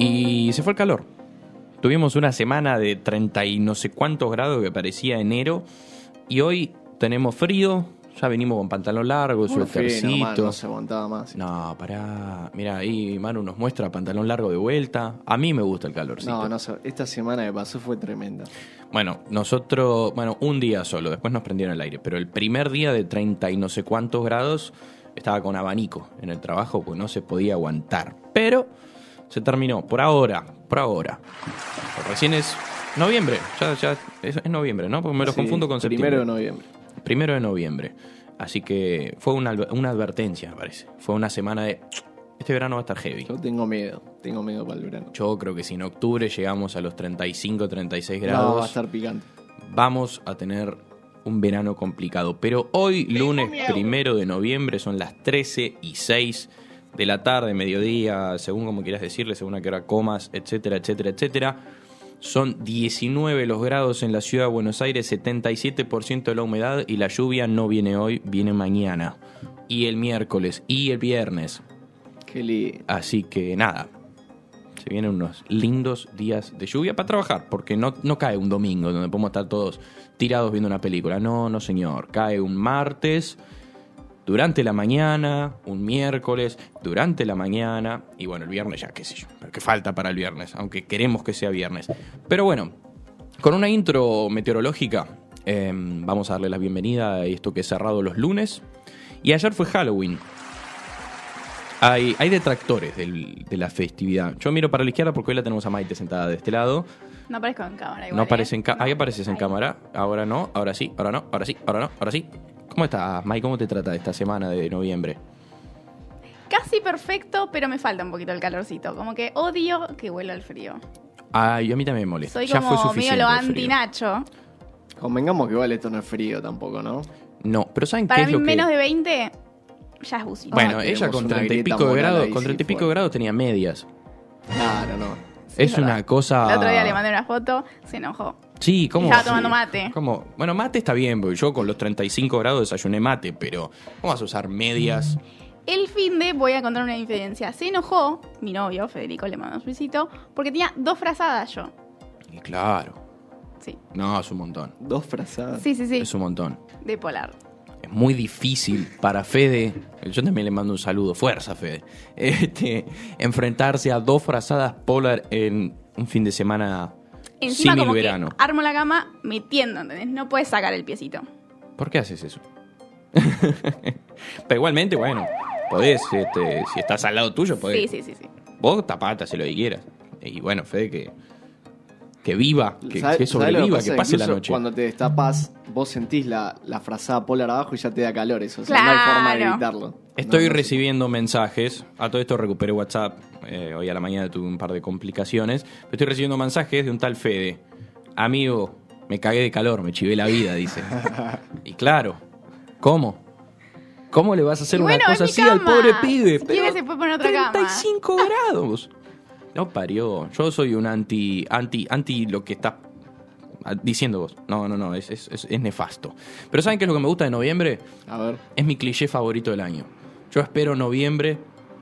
Y se fue el calor. Tuvimos una semana de 30 y no sé cuántos grados que parecía enero. Y hoy tenemos frío. Ya venimos con pantalón largo, suétercito. no se aguantaba más. No, pará. Mira, ahí Manu nos muestra pantalón largo de vuelta. A mí me gusta el calorcito. No, no. Esta semana que pasó fue tremenda. Bueno, nosotros, bueno, un día solo, después nos prendieron el aire, pero el primer día de 30 y no sé cuántos grados estaba con abanico en el trabajo, pues no se podía aguantar. Pero se terminó, por ahora, por ahora. Recién es noviembre, ya, ya, es, es noviembre, ¿no? Porque me lo Sí, confundo con septiembre. Primero de noviembre. Primero de noviembre. Así que fue una, una advertencia, me parece. Fue una semana de, este verano va a estar heavy. Yo tengo miedo. Tengo miedo para el verano. Yo creo que si en octubre llegamos a los 35, 36 No, grados va a estar picante. vamos a tener un verano complicado. Pero hoy, lunes primero de noviembre, son las 13 y 6 de la tarde, mediodía, según como quieras decirle, según a qué hora comas, etcétera, etcétera, etcétera. Son 19 los grados en la ciudad de Buenos Aires, 77% de la humedad y la lluvia no viene hoy, viene mañana. Y el miércoles y el viernes. Qué lindo. Así que nada, se vienen unos lindos días de lluvia para trabajar, porque no, no cae un domingo donde podemos estar todos tirados viendo una película. No, no señor, cae un martes durante la mañana, un miércoles durante la mañana y bueno, el viernes ya, qué sé yo, pero que falta para el viernes, aunque queremos que sea viernes. Pero bueno, con una intro meteorológica, eh, vamos a darle la bienvenida a esto que es cerrado los lunes. Y ayer fue Halloween. Hay, hay detractores del- de la festividad. Yo miro para la izquierda porque hoy la tenemos a Maite sentada de este lado. No aparezco en cámara igual. No ¿eh? aparece en No. Ahí apareces en Ahí. cámara. Ahora no, ahora sí, ahora no, ahora sí, ahora no, ahora sí. ¿Cómo estás, Mike? ¿Cómo te trata esta semana de noviembre? Casi perfecto, pero me falta un poquito el calorcito. Como que odio que vuelva el frío. Ay, a mí también me molesta. Soy ya fue como medio suficiente. lo el frío. anti-Nacho. Convengamos que igual esto no es frío tampoco, ¿no? No, pero ¿saben qué Para es mí lo que...? menos de 20 ya es bucito. Bueno, Ah, ella tenemos con una treinta y grieta pico de grados, ahí, con sí, treinta y pico de grados tenía medias. Claro, no. es verdad. una cosa... El otro día le mandé una foto, se enojó. Sí, ¿cómo? Estaba tomando mate. ¿Cómo? Bueno, mate está bien, porque yo con los 35 grados desayuné mate, pero ¿cómo vas a usar medias? El fin de voy a contar una infidencia. Se enojó, mi novio, Federico, le mandó un besito, porque tenía dos frazadas yo. Y claro, Sí, no, es un montón. Dos frazadas. sí, sí, sí. Es un montón. De polar. Es muy difícil para Fede, yo también le mando un saludo, fuerza Fede, este, enfrentarse a dos frazadas polar en un fin de semana Encima símil como verano. armo la cama metiendo, ¿entendés? No puedes sacar el piecito. ¿Por qué haces eso? Pero igualmente, bueno, podés, este, si estás al lado tuyo, podés. Sí, sí, sí, sí. Vos tapate, hace lo que quieras. Y bueno, Fede, que, que viva, que, ¿Sabe- que sabe lo sobreviva, pasa? que pase la noche. Cuando te destapas, vos sentís la, la frazada polar abajo y ya te da calor eso. O sea, no hay forma de Claro. evitarlo. Estoy No, no sé. recibiendo mensajes. A todo esto recuperé WhatsApp. eh, hoy a la mañana tuve un par de complicaciones. Pero estoy recibiendo mensajes de un tal Fede. Amigo, me cagué de calor, me chivé la vida, dice. y claro, ¿cómo? ¿Cómo le vas a hacer una cosa así mi al cama. pobre pibe? Quiere se puede poner otra cama. 35 grados. No parió. Yo soy un anti, anti, anti lo que estás diciendo vos. No, no, no, es, es, es- nefasto. Pero ¿saben qué es lo que me gusta de noviembre? A ver. Es mi cliché favorito del año. Yo espero noviembre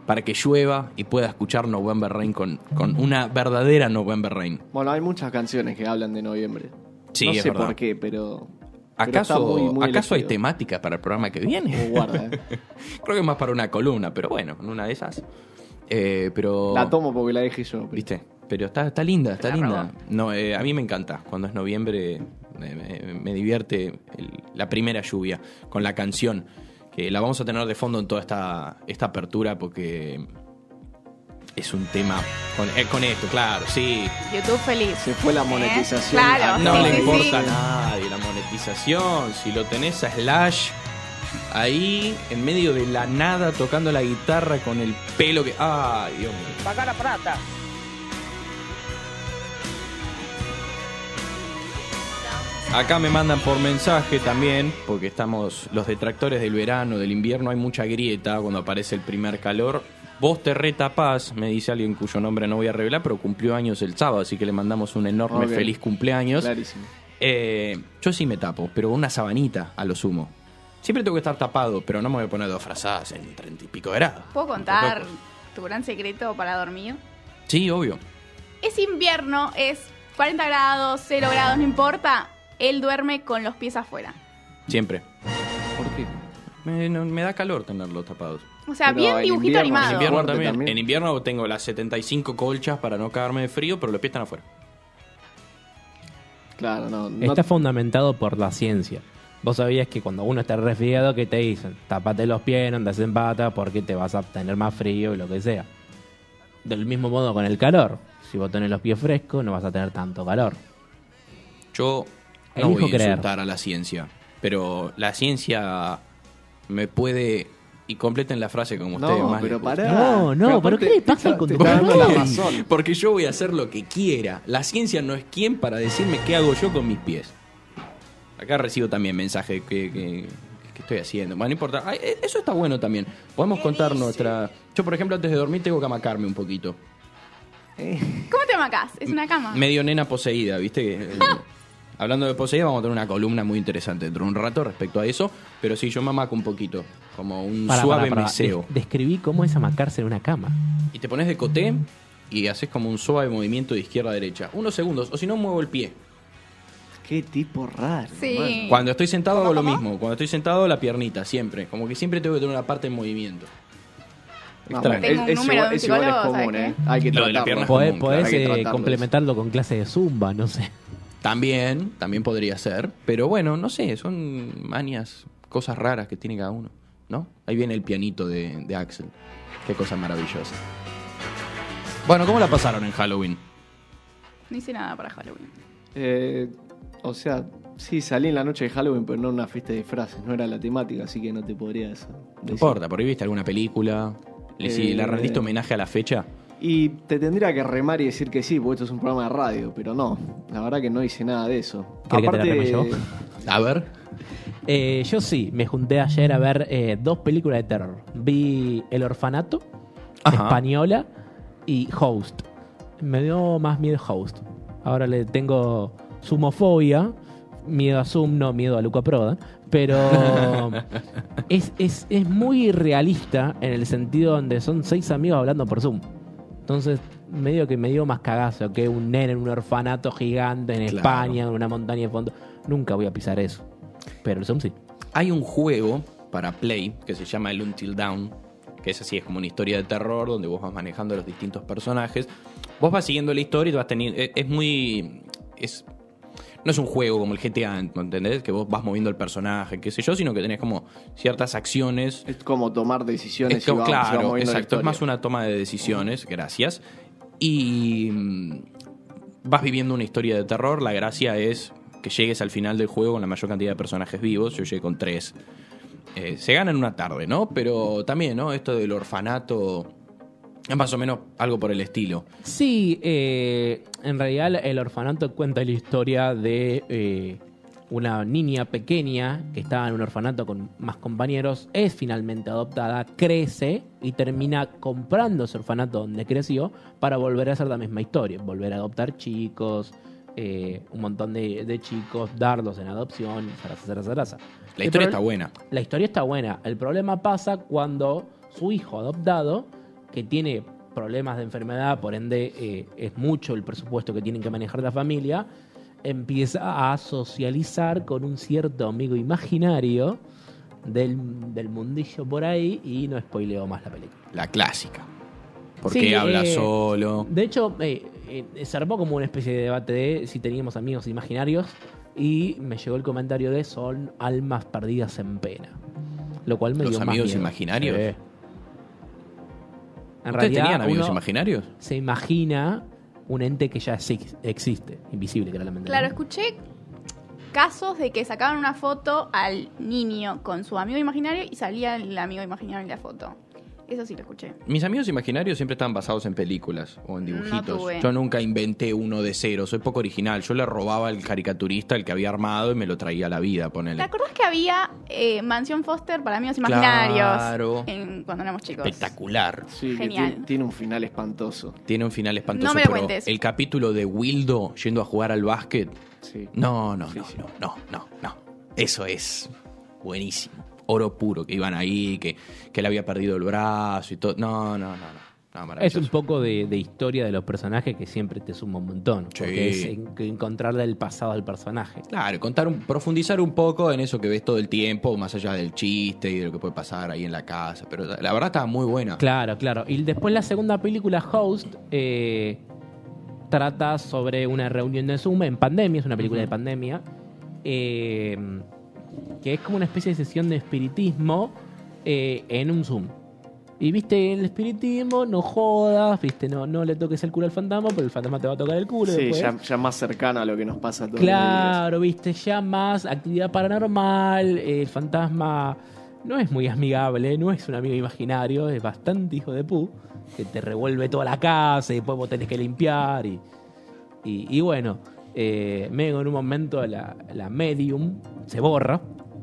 para que llueva y pueda escuchar November Rain con, con una verdadera November Rain. Bueno, hay muchas canciones que hablan de noviembre. Sí, no es sé verdad. por qué, pero. pero ¿Acaso, está muy- muy ¿acaso hay temática para el programa que viene? Guarda, eh. Creo que es más para una columna, pero bueno, en una de esas. Eh, pero. La tomo porque la dejé yo. pero- ¿Viste? Pero está, está linda, está La linda. No, eh, a mí me encanta. Cuando es noviembre eh, me, me divierte el- la primera lluvia con la canción. Que la vamos a tener de fondo en toda esta, esta apertura porque es un tema con, eh, con esto, claro, sí. YouTube feliz. Se fue la ¿Eh? monetización. Claro, No sí, le sí, importa a nadie la monetización. Si lo tenés a Slash ahí en medio de la nada tocando la guitarra con el pelo que. ¡Ay, Dios mío! Paga la plata. Acá me mandan por mensaje también, porque estamos los detractores del verano, del invierno, hay mucha grieta cuando aparece el primer calor. Vos te retapás, me dice alguien cuyo nombre no voy a revelar, pero cumplió años el sábado, así que le mandamos un enorme feliz cumpleaños. Clarísimo. Eh, yo sí me tapo, pero una sabanita a lo sumo. Siempre tengo que estar tapado, pero no me voy a poner dos frazadas en treinta y pico grados. ¿Puedo contar tu gran secreto para dormir? Sí, obvio. Es invierno, es 40 grados, 0 grados, no importa. Él duerme con los pies afuera. Siempre. ¿Por qué? Me, no- me da calor tenerlos tapados. O sea, Pero bien en dibujito invierno, En animado. invierno también. también. En invierno tengo las 75 colchas para no cagarme de frío, pero los pies están afuera. Claro, no. no Está fundamentado por la ciencia. Vos sabías que cuando uno está resfriado, ¿qué te dicen? Tapate los pies, no andes en pata porque te vas a tener más frío y lo que sea. Del mismo modo con el calor. Si vos tenés los pies frescos, no vas a tener tanto calor. Yo no Elijo voy a creer. insultar a la ciencia, pero la ciencia me puede... Y completen la frase como ustedes No, más pero les pará. No, no, pero ¿qué le pasa te con te tu está dando la papá? razón. Porque yo voy a hacer lo que quiera. La ciencia no es quien para decirme qué hago yo con mis pies. Acá recibo también mensajes que, que, que estoy haciendo. Bueno, no importa. Ay, eh, eso está bueno también. Podemos contar nuestra... Yo, por ejemplo, antes de dormir tengo que amacarme un poquito. ¿Cómo te macás? Es una cama. Medio nena poseída, ¿viste? Eh, hablando de poseída, vamos a tener una columna muy interesante dentro de un rato respecto a eso. Pero sí, yo me amaco un poquito. Como un suave pará. meseo. Des- describí cómo es amacarse en una cama. Y te pones de coté y haces como un suave movimiento de izquierda a derecha. Unos segundos, o si no, muevo el pie. Qué tipo raro. Sí. Cuando estoy sentado ¿Cómo, hago lo cómo? mismo. Cuando estoy sentado, la piernita, siempre. Como que siempre tengo que tener una parte en movimiento. Extraño. Tengo un es, número igual, de un es igual, es psicólogo, común, ¿sabes ¿eh? Hay que Lo de la tratarlo. pierna es Podés, común, podés, Hay que eh, tratarlo complementarlo con clases de zumba, no sé. También, también podría ser. Pero bueno, no sé, son manias, cosas raras que tiene cada uno. ¿No? Ahí viene el pianito de, de Axel. Qué cosa maravillosa. Bueno, ¿cómo la pasaron en Halloween? No hice nada para Halloween. Eh, o sea, sí, salí en la noche de Halloween, pero no en una fiesta de disfraces. No era la temática, así que no te podría decir. No importa, por ahí viste alguna película. ¿Le, si Eh, le rendiste homenaje a la fecha? Y te tendría que remar y decir que sí, porque esto es un programa de radio, pero no. La verdad que no hice nada de eso. ¿Querés que te la reme yo? A ver. Eh, yo sí, me junté ayer a ver eh, dos películas de terror. Vi El Orfanato, Ajá. española, y Host. Me dio más miedo Host. Ahora le tengo sumofobia, miedo a Zoom, no miedo a Luca Prodan. Pero es, es, es muy realista en el sentido donde son seis amigos hablando por Zoom. Entonces, medio que me dio más cagazo que un nene en un orfanato gigante en Claro. España, en una montaña de fondo. Nunca voy a pisar eso. Pero el Zoom sí. Hay un juego para Play que se llama el Until Dawn, que es así, es como una historia de terror donde vos vas manejando los distintos personajes. Vos vas siguiendo la historia y vas teniendo... Es, es muy... Es, no es un juego como el GTA, ¿entendés? Que vos vas moviendo el personaje, qué sé yo, sino que tenés como ciertas acciones Es como tomar decisiones Es como- y va- se va claro, exacto. Es más una toma de decisiones, gracias. Y mm, vas viviendo una historia de terror. La gracia es que llegues al final del juego con la mayor cantidad de personajes vivos. Yo llegué con tres. Eh, se gana en una tarde, ¿no? Pero también, ¿no? Esto del orfanato es más o menos algo por el estilo. Sí, eh, en realidad el orfanato cuenta la historia de eh, una niña pequeña que estaba en un orfanato con más compañeros, es finalmente adoptada, crece y termina comprando ese orfanato donde creció para volver a hacer la misma historia, volver a adoptar chicos, eh, un montón de, de chicos, darlos en adopción, zaraza, zaraza, zaraza. La El historia está buena. la historia está buena. El problema pasa cuando su hijo adoptado, que tiene problemas de enfermedad, por ende eh, es mucho el presupuesto que tienen que manejar la familia, empieza a socializar con un cierto amigo imaginario del, del mundillo por ahí y no spoileo más la película. La clásica. Porque Sí, habla eh, solo. De hecho, eh, eh, se armó como una especie de debate de si teníamos amigos imaginarios y me llegó el comentario de son almas perdidas en pena. Lo cual me ¿Los dio más amigos miedo. imaginarios? En ¿Ustedes realidad, tenían amigos imaginarios? Se imagina un ente que ya exi- existe, invisible claramente. Claro, ¿no? escuché casos de que sacaban una foto al niño con su amigo imaginario y salía el amigo imaginario en la foto. Eso sí lo escuché. Mis amigos imaginarios siempre estaban basados en películas o en dibujitos. Yo nunca inventé uno de cero, soy poco original. Yo le robaba al caricaturista el que había armado y me lo traía a la vida, ¿Te ponele. acordás que había eh, Mansión Foster para amigos imaginarios Claro. en- cuando éramos chicos? Espectacular. Sí, que Genial. tiene, tiene un final espantoso. Tiene un final espantoso, No me lo pero cuentes. el capítulo de Wildo yendo a jugar al básquet, Sí. no, no, Sí, no, sí. no, no, no, no. Eso es buenísimo. Oro puro, que iban ahí, que, que le había perdido el brazo y todo. No, no, no, no. Ah, Es un poco de, de historia de los personajes que siempre te suma un montón. Sí. Porque es en- encontrarle el pasado al personaje. Claro, contar un- profundizar un poco en eso que ves todo el tiempo, más allá del chiste y de lo que puede pasar ahí en la casa. Pero la verdad estaba muy buena. Claro, claro. Y después la segunda película, Host, eh, trata sobre una reunión de Zoom en pandemia, es una película de pandemia, eh, que es como una especie de sesión de espiritismo eh, en un Zoom. Y viste, el espiritismo, no jodas, viste, no, no le toques el culo al fantasma, pero el fantasma te va a tocar el culo. Sí, después. ya, ya más cercano a lo que nos pasa a todos Claro, viste, ya más actividad paranormal, el fantasma no es muy amigable, no es un amigo imaginario, es bastante hijo de pu, que te revuelve toda la casa y después vos tenés que limpiar y, y, y bueno, eh, medio en un momento la, la medium se borra,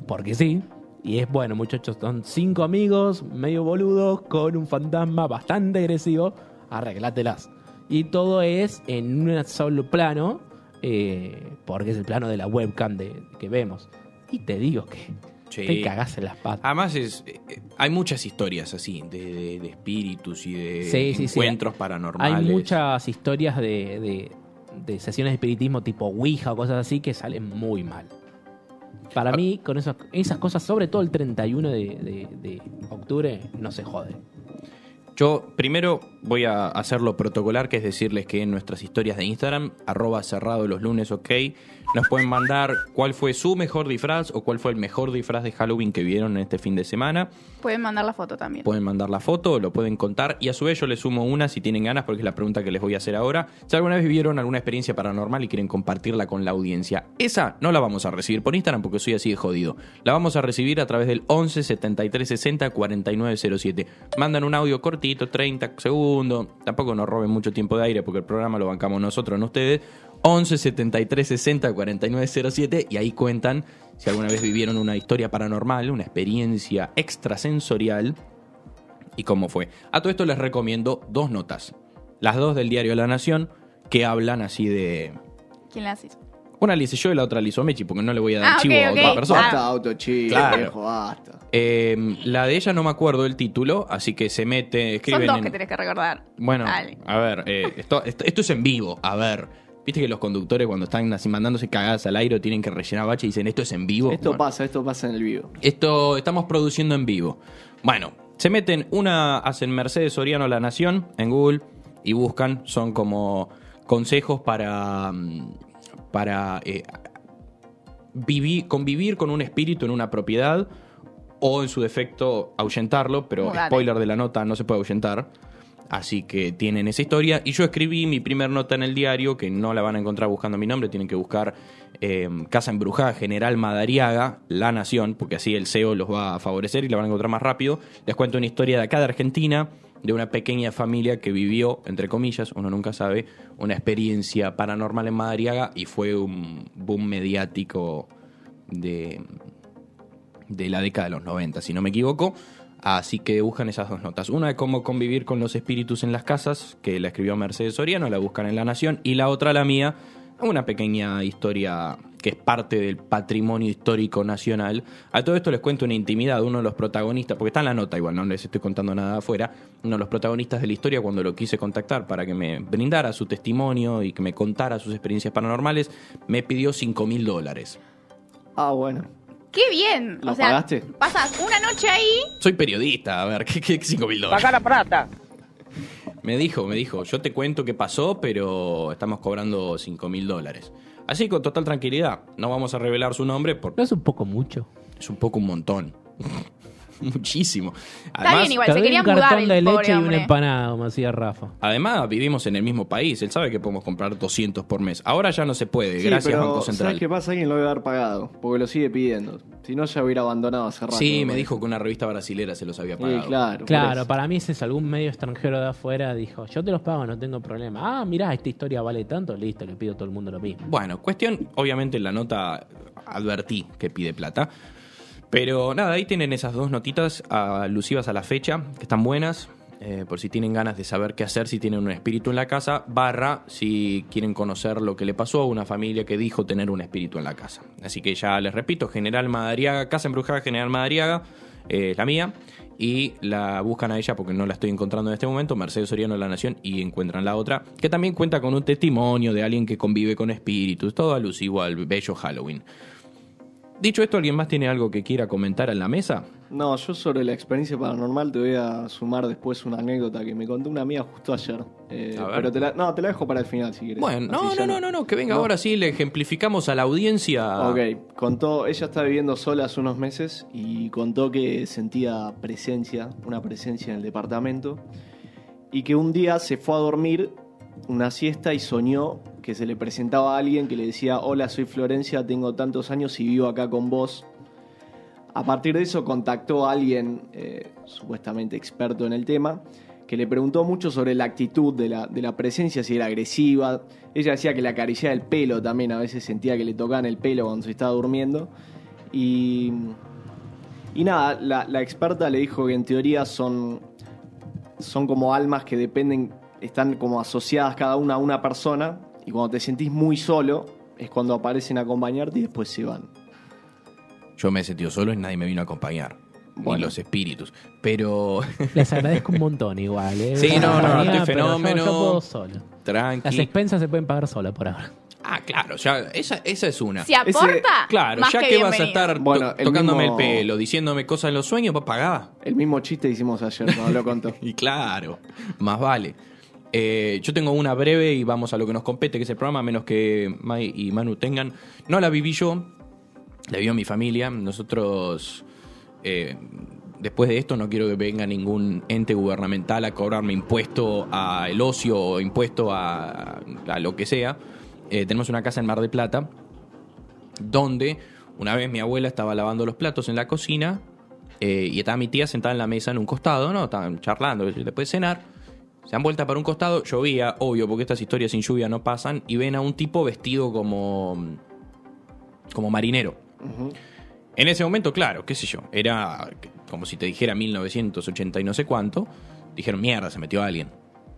porque sí, y es bueno muchachos, son cinco amigos medio boludos con un fantasma bastante agresivo, arreglátelas. Y todo es en un solo plano, eh, porque es el plano de la webcam de, que vemos. Y te digo que Sí. te cagás en las patas. Además, es, eh, hay muchas historias así, de, de- de espíritus y de Sí, sí, sí. encuentros paranormales. Hay muchas historias de, de- sesiones de espiritismo tipo Ouija o cosas así que salen muy mal. Para Ah. mí, con esas, esas cosas, sobre todo el 31 de, de- de octubre, no se jode. Yo primero voy a hacerlo protocolar, que es decirles que en nuestras historias de Instagram, arroba cerrado los lunes, ok, nos pueden mandar cuál fue su mejor disfraz o cuál fue el mejor disfraz de Halloween que vieron en este fin de semana. Pueden mandar la foto también. Pueden mandar la foto, lo pueden contar y a su vez yo les sumo una si tienen ganas, porque es la pregunta que les voy a hacer ahora. Si alguna vez vivieron alguna experiencia paranormal y quieren compartirla con la audiencia, esa no la vamos a recibir por Instagram porque soy así de jodido. La vamos a recibir a través del 11 73 60 49 07. Mandan un audio cortito, 30 segundos. Tampoco nos roben mucho tiempo de aire porque el programa lo bancamos nosotros, no ustedes. 11 73 60 49 07 y ahí cuentan si alguna vez vivieron una historia paranormal, una experiencia extrasensorial y cómo fue. A todo esto les recomiendo dos notas. Las dos del diario La Nación que hablan así de... ¿Quién la hace? Una la hice yo y la otra la hizo Mechi porque no le voy a dar Ah, chivo ok, a ok. otra persona. Basta, auto chico, Claro. viejo, basta. Eh, la de ella no me acuerdo el título, así que se mete, escriben Son dos en- que tenés que recordar. Bueno, Dale. a ver, eh, esto, esto, esto es en vivo, a ver. Viste que los conductores cuando están así mandándose cagadas al aire o tienen que rellenar bache y dicen esto es en vivo. Esto Bueno, pasa, esto pasa en el vivo. Esto estamos produciendo en vivo. Bueno, se meten una, hacen Mercedes Soriano La Nación en Google y buscan, son como consejos para, mm, para eh, vivi- convivir con un espíritu en una propiedad o en su defecto ahuyentarlo, pero Mudate. spoiler de la nota, no se puede ahuyentar. Así que tienen esa historia. Y yo escribí mi primer nota en el diario, que no la van a encontrar buscando mi nombre, tienen que buscar eh, Casa Embrujada General Madariaga, La Nación, porque así el SEO los va a favorecer y la van a encontrar más rápido. Les cuento una historia de acá de Argentina, de una pequeña familia que vivió, entre comillas, uno nunca sabe, una experiencia paranormal en Madariaga y fue un boom mediático de, de la década de los 90, si no me equivoco. Así que buscan esas dos notas. Una de cómo convivir con los espíritus en las casas, que la escribió Mercedes Soriano, la buscan en La Nación. Y la otra, la mía, una pequeña historia que es parte del patrimonio histórico nacional. A todo esto les cuento una intimidad. Uno de los protagonistas, porque está en la nota igual, no les estoy contando nada afuera. Uno de los protagonistas de la historia, cuando lo quise contactar para que me brindara su testimonio y que me contara sus experiencias paranormales, me pidió 5 mil dólares. Ah, bueno. ¡Qué bien! ¿Lo o sea, pagaste? pasas una noche ahí. Soy periodista, a ver, ¿qué, qué 5 mil dólares? Paga la plata. Me dijo, me dijo, yo te cuento qué pasó, pero estamos cobrando 5 mil dólares. Así con total tranquilidad, no vamos a revelar su nombre porque ¿No es un poco mucho? es un poco un montón. Muchísimo. Está bien igual, se quería un mudar cartón el de pobre leche y una hombre. empanada, como hacía Rafa. además, vivimos en el mismo país. Él sabe que podemos comprar 200 por mes. Ahora ya no se puede, Sí, gracias pero Banco Central. ¿sabes qué pasa? Alguien lo debe haber pagado, porque lo sigue pidiendo. Si no, ya hubiera abandonado hace rato. Sí, me dijo que una revista brasilera se los había Sí, pagado. claro. por Claro, eso. para mí ese es algún medio extranjero de afuera. Dijo, yo te los pago, no tengo problema. Ah, mirá, esta historia vale tanto, listo, le pido a todo el mundo lo mismo. Bueno, cuestión, obviamente en la nota advertí que pide plata. Pero nada, ahí tienen esas dos notitas alusivas a la fecha, que están buenas. eh, por si tienen ganas de saber qué hacer, si tienen un espíritu en la casa, barra si quieren conocer lo que le pasó a una familia que dijo tener un espíritu en la casa. Así que ya les repito, General Madariaga, Casa Embrujada General Madariaga, eh, la mía. Y la buscan a ella porque no la estoy encontrando en este momento, Mercedes Soriano de la Nación, y encuentran la otra, que también cuenta con un testimonio de alguien que convive con espíritus, todo alusivo al bello Halloween. Dicho esto, ¿alguien más tiene algo que quiera comentar en la mesa? No, yo sobre la experiencia paranormal te voy a sumar después una anécdota que me contó una amiga justo ayer. Eh, A ver. pero te la, no, te la dejo para el final si quieres. Bueno, no, no, no, no, no, que venga No. ahora sí, le ejemplificamos a la audiencia. Ok, contó, ella está viviendo sola hace unos meses y contó que sentía presencia, una presencia en el departamento y que un día se fue a dormir una siesta y soñó que se le presentaba a alguien que le decía, hola, soy Florencia, tengo tantos años y vivo acá con vos. A partir de eso contactó a alguien eh, supuestamente experto en el tema, que le preguntó mucho sobre la actitud de la, de la presencia, si era agresiva. Ella decía que le acariciaba el pelo también, a veces sentía que le tocaban el pelo cuando se estaba durmiendo. Y, y nada, la, la experta le dijo que en teoría son, son como almas que dependen, están como asociadas cada una a una persona, y cuando te sentís muy solo es cuando aparecen a acompañarte y después se van. Yo me he sentido solo y nadie me vino a acompañar. Ni Bueno. los espíritus. Pero, Les agradezco un montón igual. ¿eh? Sí, no, no, Compañía, estoy yo- fenómeno. Yo, puedo solo. Las tranqui. expensas se pueden pagar solas por ahora. Ah, claro, ya, esa, esa es una. Si aporta, Claro, más ya que, que, vas a estar to- Bueno, el tocándome mismo- el pelo, diciéndome cosas en los sueños, vos pagá. El mismo chiste hicimos ayer, no lo contó. Y claro, más vale. Eh, yo tengo una breve y vamos a lo que nos compete, que es el programa, a menos que Mai y Manu tengan. No la viví yo, la vivió mi familia. Nosotros, eh, después de esto, no quiero que venga ningún ente gubernamental a cobrarme impuesto al ocio o impuesto a, lo que sea. Eh, tenemos una casa en Mar de Plata, donde una vez mi abuela estaba lavando los platos en la cocina y estaba mi tía sentada en la mesa en un costado, ¿no? Estaban charlando después de cenar. Se han vuelta para un costado, llovía, obvio, porque estas historias sin lluvia no pasan, y ven a un tipo vestido como. como marinero. En ese momento, claro, qué sé yo, era como si te dijera 1980 y no sé cuánto. Dijeron, mierda, se metió alguien.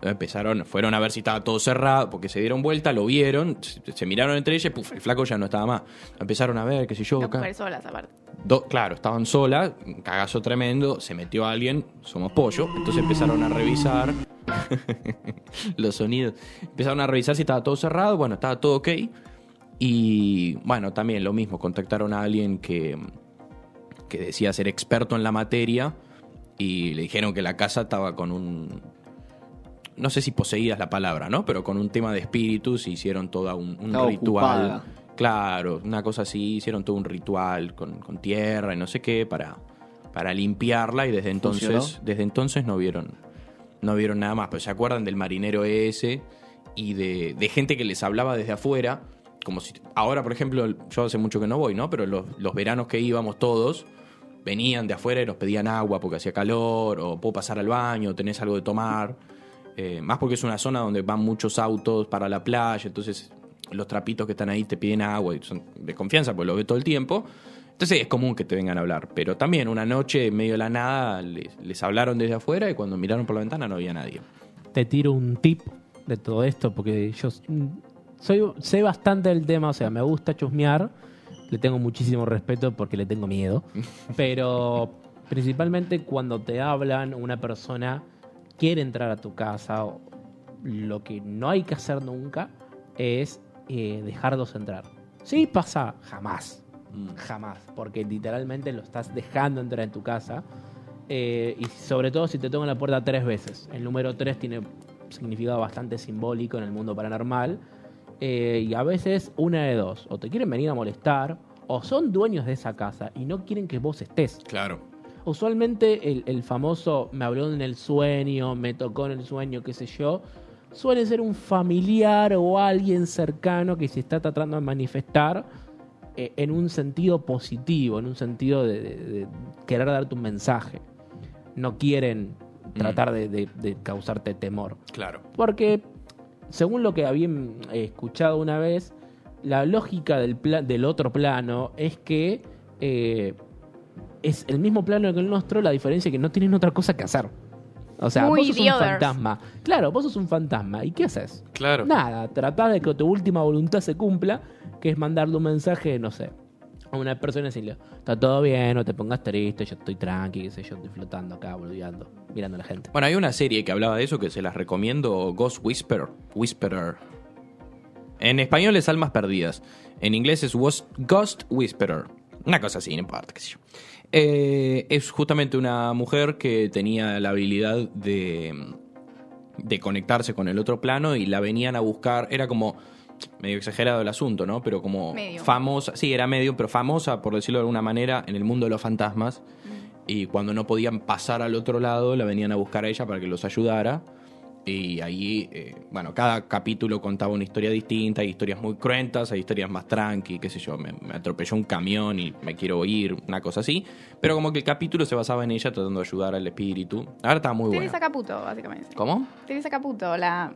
Empezaron, fueron a ver si estaba todo cerrado, porque se dieron vuelta, lo vieron, se, se miraron entre ellos, puf, el flaco ya no estaba más. Empezaron a ver, qué sé yo, Dos mujeres solas aparte. Do- claro, estaban solas, un cagazo tremendo, se metió alguien, somos pollo, entonces empezaron a revisar los sonidos, empezaron a revisar si estaba todo cerrado, bueno, estaba todo ok, y bueno, también lo mismo, contactaron a alguien que, que decía ser experto en la materia y le dijeron que la casa estaba con un... No sé si poseída es la palabra, ¿no? Pero con un tema de espíritus hicieron toda un, un ritual. ocupada. Claro, una cosa así, hicieron todo un ritual con, con tierra y no sé qué para, para limpiarla y desde entonces, ¿Funcionó? desde entonces no vieron, no vieron nada más. Pero se acuerdan del marinero ese y de, de gente que les hablaba desde afuera, como si ahora, por ejemplo, yo hace mucho que no voy, ¿no? Pero los, los veranos que íbamos todos, venían de afuera y nos pedían agua porque hacía calor, o puedo pasar al baño, tenés algo de tomar. Eh, más porque es una zona donde van muchos autos para la playa, entonces los trapitos que están ahí te piden agua y son de confianza, pues lo ve todo el tiempo. Entonces es común que te vengan a hablar. Pero también una noche en medio de la nada les, les hablaron desde afuera y cuando miraron por la ventana no había nadie. Te tiro un tip de todo esto porque yo soy, sé bastante del tema, o sea, me gusta chusmear, le tengo muchísimo respeto porque le tengo miedo, pero principalmente cuando te hablan, una persona quiere entrar a tu casa, o- lo que no hay que hacer nunca es eh, dejarlos entrar. Sí pasa, jamás, jamás, porque literalmente lo estás dejando entrar en tu casa. Eh, y sobre todo si te tocan la puerta tres veces. El número tres tiene un significado bastante simbólico en el mundo paranormal. Eh, y a veces una de dos. O te quieren venir a molestar, o son dueños de esa casa y no quieren que vos estés. Claro. Usualmente el, el famoso me habló en el sueño, me tocó en el sueño, qué sé yo, suele ser un familiar o alguien cercano que se está tratando de manifestar eh, en un sentido positivo, en un sentido de, de- de querer darte un mensaje. No quieren tratar de, de- de causarte temor. Claro. Porque, según lo que había mm, escuchado una vez, la lógica del, del otro plano es que eh, es el mismo plano que el nuestro, la diferencia es que no tienen otra cosa que hacer. O sea, Muy vos sos un Others. fantasma. Claro, vos sos un fantasma. ¿Y qué haces? Claro. Nada, tratás de que tu última voluntad se cumpla, que es mandarle un mensaje, no sé, a una persona y decirle, está todo bien, no te pongas triste, yo estoy tranqui, qué sé yo, estoy flotando acá, boludeando, mirando a la gente. Bueno, hay una serie que hablaba de eso que se las recomiendo, Ghost Whisperer. Whisperer. En español es Almas Perdidas. En inglés es Was- Ghost Whisperer. Una cosa así, no importa, qué sé yo. Eh, es justamente una mujer que tenía la habilidad de, de conectarse con el otro plano y la venían a buscar. Era como medio exagerado el asunto, ¿no? Pero como Medio. famosa, sí, era medio, pero famosa, por decirlo de alguna manera, en el mundo de los fantasmas. Y cuando no podían pasar al otro lado, la venían a buscar a ella para que los ayudara. Y ahí, eh, bueno, cada capítulo contaba una historia distinta. Hay historias muy cruentas, hay historias más tranqui, qué sé yo. Me, me atropelló un camión y me quiero ir, una cosa así. Pero como que el capítulo se basaba en ella tratando de ayudar al espíritu. Ahora está muy bueno. Teresa Caputo, básicamente. ¿Cómo? Teresa Caputo, la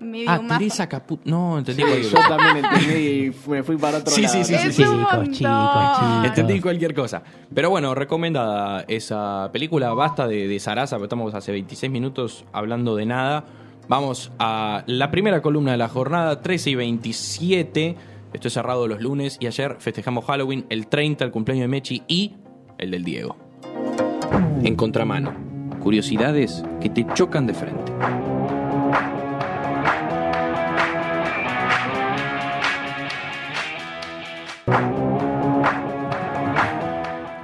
medium Ah, más... Teresa Caput. No, entendí Yo cualquier cosa. también entendí y me fui para otro Sí, lado. sí, sí, sí, un chicos, chicos, chicos. Entendí cualquier cosa. Pero bueno, recomendada esa película. Basta de, de Sarasa, porque estamos hace 26 minutos hablando de nada. Vamos a la primera columna de la jornada, 13 y 27. Esto es cerrado los lunes y ayer festejamos Halloween, el 30, el cumpleaños de Mechi y el del Diego. En contramano, curiosidades que te chocan de frente.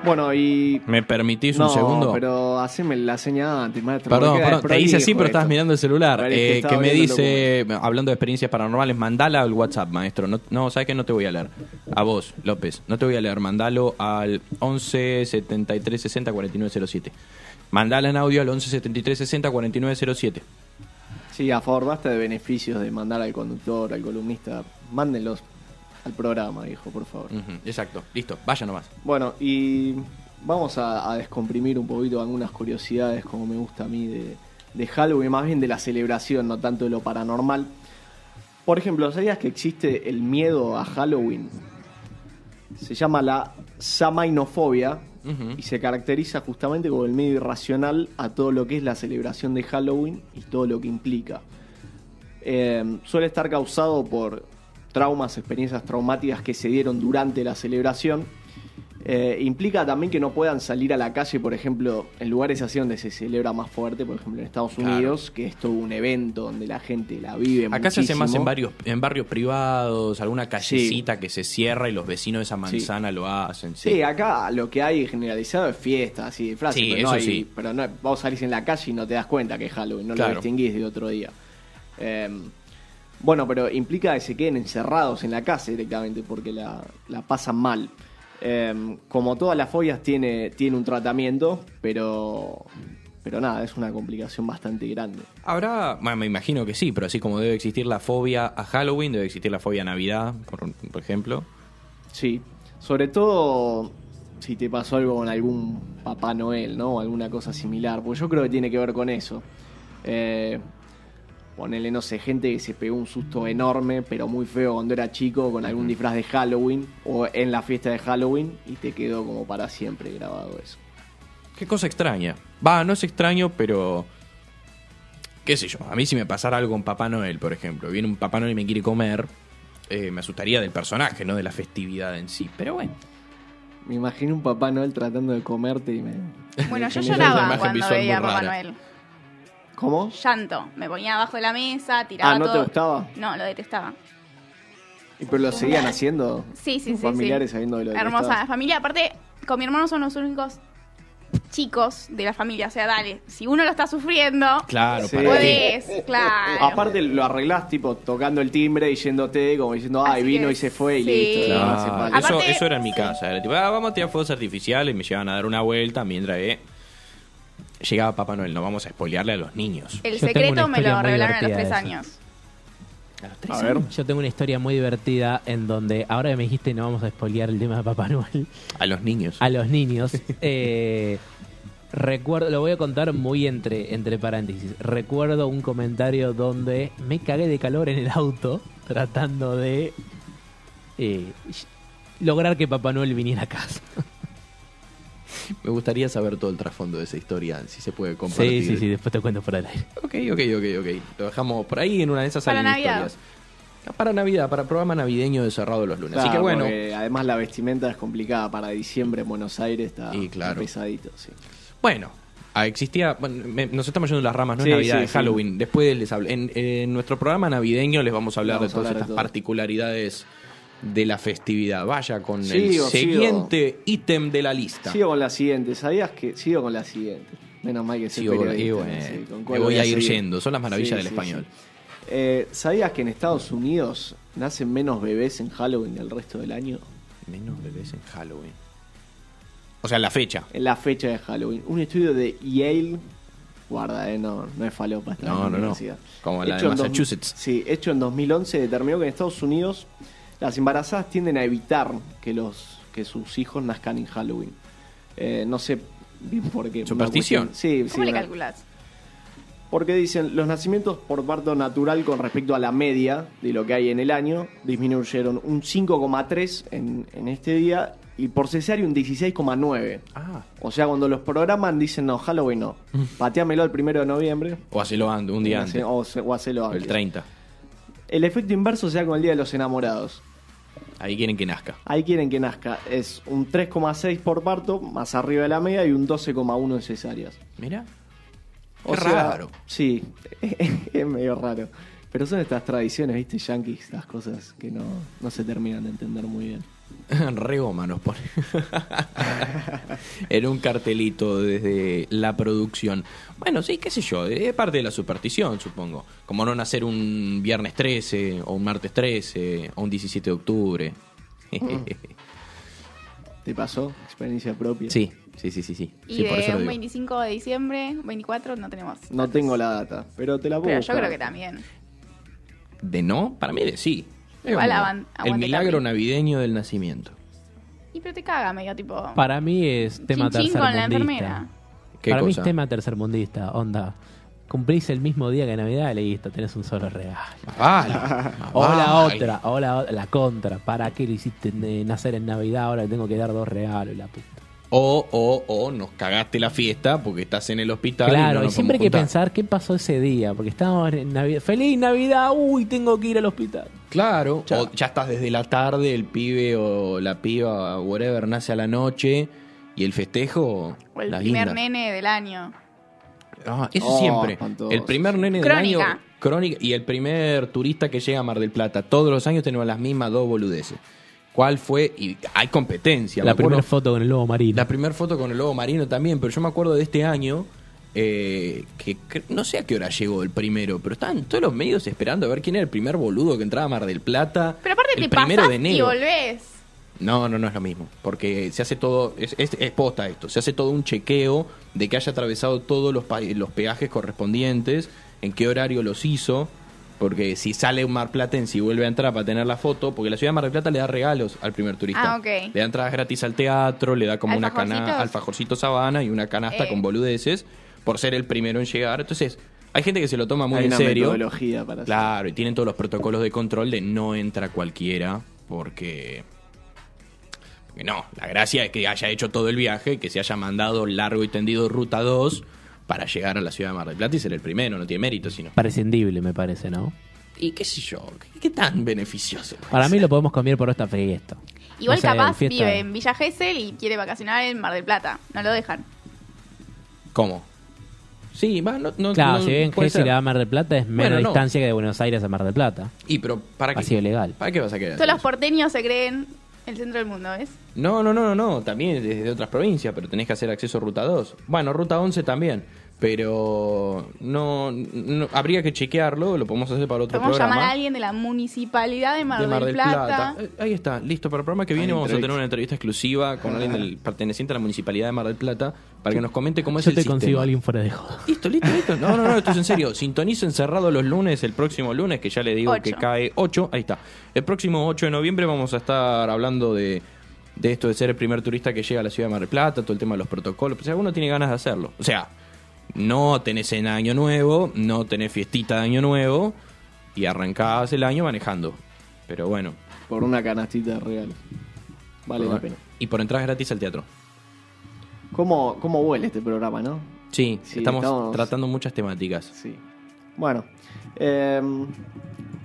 Bueno, y. ¿Me permitís no, un segundo? pero haceme la señal antes, maestro. Perdón, perdón, te hice así, pero estabas mirando el celular. Ver, que Eh, que me dice, hablando de experiencias paranormales, mandala al WhatsApp, maestro. No, no, ¿sabes qué? No te voy a leer. A vos, López. No te voy a leer. Mandalo al 11 73 60 49 07. Mandala en audio al 11 73 60 49 07. Sí, a favor, basta de beneficios de mandar al conductor, al columnista. Mándenlos al programa, hijo, por favor. Exacto, listo, vaya nomás. Bueno, y vamos a, a descomprimir un poquito algunas curiosidades, como me gusta a mí, de, de Halloween, más bien de la celebración, no tanto de lo paranormal. Por ejemplo, ¿sabías que existe el miedo a Halloween? Se llama la samainofobia y se caracteriza justamente como el miedo irracional a todo lo que es la celebración de Halloween y todo lo que implica. Eh, suele estar causado por traumas, experiencias traumáticas que se dieron durante la celebración. Eh, implica también que no puedan salir a la calle, por ejemplo, en lugares así donde se celebra más fuerte, por ejemplo en Estados Claro. Unidos, que es todo un evento donde la gente la vive Acá se hace más en varios, en barrios privados, alguna callecita que se cierra y los vecinos de esa Sí. manzana lo hacen. Sí, acá lo que hay generalizado es fiesta, así, disfraces, Sí, pero no eso hay- sí. Pero no, vos salís en la calle y no te das cuenta que es Halloween, no Claro. lo distinguís de otro día. Eh, bueno, pero implica que se queden encerrados en la casa directamente porque la, la pasan mal. Eh, como todas las fobias tiene, tiene un tratamiento, pero, pero nada, es una complicación bastante grande. Habrá, bueno, me imagino que sí, pero así como debe existir la fobia a Halloween, debe existir la fobia a Navidad, por, por ejemplo. Sí, sobre todo si te pasó algo con algún Papá Noel, ¿no? O alguna cosa similar, porque yo creo que tiene que ver con eso. Eh, ponele, no sé, gente que se pegó un susto enorme, pero muy feo cuando era chico, con algún disfraz de Halloween o en la fiesta de Halloween y te quedó como para siempre grabado eso. Qué cosa extraña. Va, no es extraño, pero. ¿Qué sé yo? A mí, si me pasara algo con Papá Noel, por ejemplo, viene un Papá Noel y me quiere comer, eh, me asustaría del personaje, no de la festividad en sí. Pero bueno. Me imagino un Papá Noel tratando de comerte y me... Bueno, me yo lloraba cuando veía a Papá. Noel. ¿Cómo? Llanto. Me ponía abajo de la mesa, tiraba Ah, ¿no te todo. gustaba? No, lo detestaba. ¿Y pero lo seguían haciendo? Sí, sí, sí. Familiares sí. sabiendo de lo que Hermosa familia. Aparte, con mi hermano son los únicos chicos de la familia. O sea, dale, si uno lo está sufriendo, Claro, Sí. para qué. podés, claro. Aparte lo arreglás tipo tocando el timbre y yéndote como diciendo, ay, Así vino que y se fue y sí. listo. Claro. Eso, Aparte- eso era en mi casa. Era tipo, ah, vamos a tirar fuegos artificiales. Me llevaban a dar una vuelta mientras eh, llegaba Papá Noel. No vamos a spoilearle a los niños. El Yo tengo secreto una me historia lo muy revelaron a los divertida tres de eso. años. A ver. Yo tengo una historia muy divertida en donde, ahora que me dijiste no vamos a spoilear el tema de Papá Noel, A los niños. a los niños. eh, recuerdo, lo voy a contar muy entre, entre paréntesis. Recuerdo un comentario donde me cagué de calor en el auto tratando de eh, lograr que Papá Noel viniera a casa. Me gustaría saber todo el trasfondo de esa historia, si se puede compartir. Sí, sí, sí, después te cuento por el aire. Ok, ok, ok, ok. Lo dejamos por ahí en una de esas Para salen Navidad. historias. Para Navidad, para programa navideño de cerrado los lunes. Así que bueno, además la vestimenta es complicada para diciembre en Buenos Aires, está Y claro. pesadito, sí. bueno. ah, Existía, bueno, me- nos estamos yendo en las ramas, no Sí, es Navidad, sí, es sí. Halloween. Después les hablo. En, en nuestro programa navideño les vamos a hablar Vamos de todas hablar de estas todo. particularidades de la festividad. Vaya con el Sigo, siguiente ítem de la lista. Sigo con la siguiente, ¿sabías que sigo con la siguiente? Menos mal que Sigo con y bueno, no sé, ¿con me cuál voy a ir seguir? yendo, son las maravillas Sí, del sí, español. Eh, ¿Sabías que en Estados Unidos nacen menos bebés en Halloween que el resto del año? Menos bebés en Halloween. O sea, en la fecha. En la fecha de Halloween. Un estudio de Yale, guarda, eh, no, no es falopa. No, no, no. Como la de Hecho dos- Massachusetts. sí, hecho en 2011 determinó que en Estados Unidos las embarazadas tienden a evitar que los que sus hijos nazcan en Halloween. Eh, no sé bien por qué. Superstición. sí. ¿Cómo le una- calculás? Porque dicen, los nacimientos por parto natural con respecto a la media de lo que hay en el año disminuyeron un 5,3 en, en este día y por cesárea un 16,9. Ah. O sea, cuando los programan dicen, no, Halloween no. Pateámelo el primero de noviembre. O hacelo un día antes. O, o hacelo antes. El 30. El efecto inverso se da con el Día de los Enamorados. Ahí quieren que nazca. Ahí quieren que nazca. Es un 3,6 por parto, más arriba de la media, y un 12,1 en cesáreas. Mira. O Qué sea, raro. Sí, es medio raro. Pero son estas tradiciones, viste, yankees, estas cosas que no, no se terminan de entender muy bien. Re goma nos pone. en un cartelito desde la producción. Bueno, sí, qué sé yo, es parte de la superstición, supongo. Como no nacer un viernes 13, o un martes 13, o un 17 de octubre. ¿Te pasó? Experiencia propia. sí, sí, sí, sí, sí. Y Sí, por eso de un digo. 25 de diciembre, 24, no tenemos. No tengo la data, pero te la puedo Pero yo creo que también. ¿De no? Para mí de sí. El milagro Capi. navideño del nacimiento. Y pero te caga medio tipo. Para mí es tema chin, chin con la tercermundista. enfermera. ¿Qué Para mí cosa? es tema tercermundista, onda. Cumplís el mismo día que Navidad y listo, tenés un solo regalo. Vale, O la otra, o la, o- la contra. ¿Para qué lo hiciste eh, nacer en Navidad? Ahora le tengo que dar dos regalos y la puta. O, o, o nos cagaste la fiesta porque estás en el hospital. y no Claro, y nos siempre hay que juntar. pensar qué pasó ese día, porque estábamos en Navidad. ¡Feliz Navidad! ¡Uy, tengo que ir al hospital! Claro, Chao. o ya estás desde la tarde, el pibe o la piba, whatever, nace a la noche y el festejo. O el la primer guinda. nene del año. Ah, eso Oh, siempre. espantoso. El primer nene Crónica. del año. Crónica. Y el primer turista que llega a Mar del Plata. Todos los años tenemos las mismas dos boludeces. ¿Cuál fue? Y hay competencia. La primera foto con el lobo marino. La primera foto con el lobo marino también, pero yo me acuerdo de este año. eh, que, que no sé a qué hora llegó el primero, pero estaban todos los medios esperando a ver quién era el primer boludo que entraba a Mar del Plata. Pero aparte el te primero pasás de y enero. volvés. No, no, no es lo mismo. Porque se hace todo. Es, es, es posta esto. Se hace todo un chequeo de que haya atravesado todos los, pa- los peajes correspondientes, en qué horario los hizo. Porque si sale un Mar Platense y vuelve a entrar para tener la foto, porque la ciudad de Mar del Plata le da regalos al primer turista. Ah, ok. Le da entradas gratis al teatro, le da como una canasta, alfajorcito sabana y una canasta Eh. con boludeces por ser el primero en llegar. Entonces, hay gente que se lo toma muy Hay en una serio. metodología para hacer. Claro, y tienen todos los protocolos de control de no entra cualquiera, porque. Porque no, la gracia es que haya hecho todo el viaje, que se haya mandado largo y tendido ruta 2 para llegar a la ciudad de Mar del Plata y ser el primero, no tiene mérito, sino. Prescindible, me parece, ¿no? Y qué sé yo, qué, qué tan beneficioso. Para mí ser? lo podemos cambiar por esta fiesta. Igual No sé, capaz fiesta- vive en Villa Gesell y quiere vacacionar en Mar del Plata. No lo dejan. ¿Cómo? Sí, va, no, no, Claro, no- si bien da a Mar del Plata es menos Bueno, no. distancia que de Buenos Aires a Mar del Plata. Y pero, ¿para qué? Ha sido legal. ¿Para qué vas a querer? Todos los porteños se creen el centro del mundo, ¿ves? No, no, no, no, no, también desde otras provincias, pero tenés que hacer acceso a Ruta 2. Bueno, Ruta 11 también, pero no, no- habría que chequearlo, lo podemos hacer para otro Podemos llamar programa. a alguien de la municipalidad de Mar, de Mar del, del Plata. Plata. Eh, Ahí está, listo. Para el programa que viene vamos a tener una entrevista exclusiva con alguien del, perteneciente a la municipalidad de Mar del Plata para que nos comente cómo es Yo el te sistema. consigo a alguien fuera de joda. Listo, listo, listo. No, no, no, esto es en serio. Sintonizo encerrado los lunes, el próximo lunes, que ya le digo Ocho. que cae 8. Ahí está. El próximo 8 de noviembre vamos a estar hablando de, de esto de ser el primer turista que llega a la ciudad de Mar del Plata, todo el tema de los protocolos. O sea, uno tiene ganas de hacerlo. O sea, no tenés en Año Nuevo, no tenés fiestita de Año Nuevo y arrancás el año manejando. Pero bueno. Por una canastita de. Vale la pena. Y por entradas gratis al teatro. ¿Cómo, cómo huele este programa, no? Sí, Sí, estamos, estamos- tratando muchas temáticas. Sí. Bueno. eh,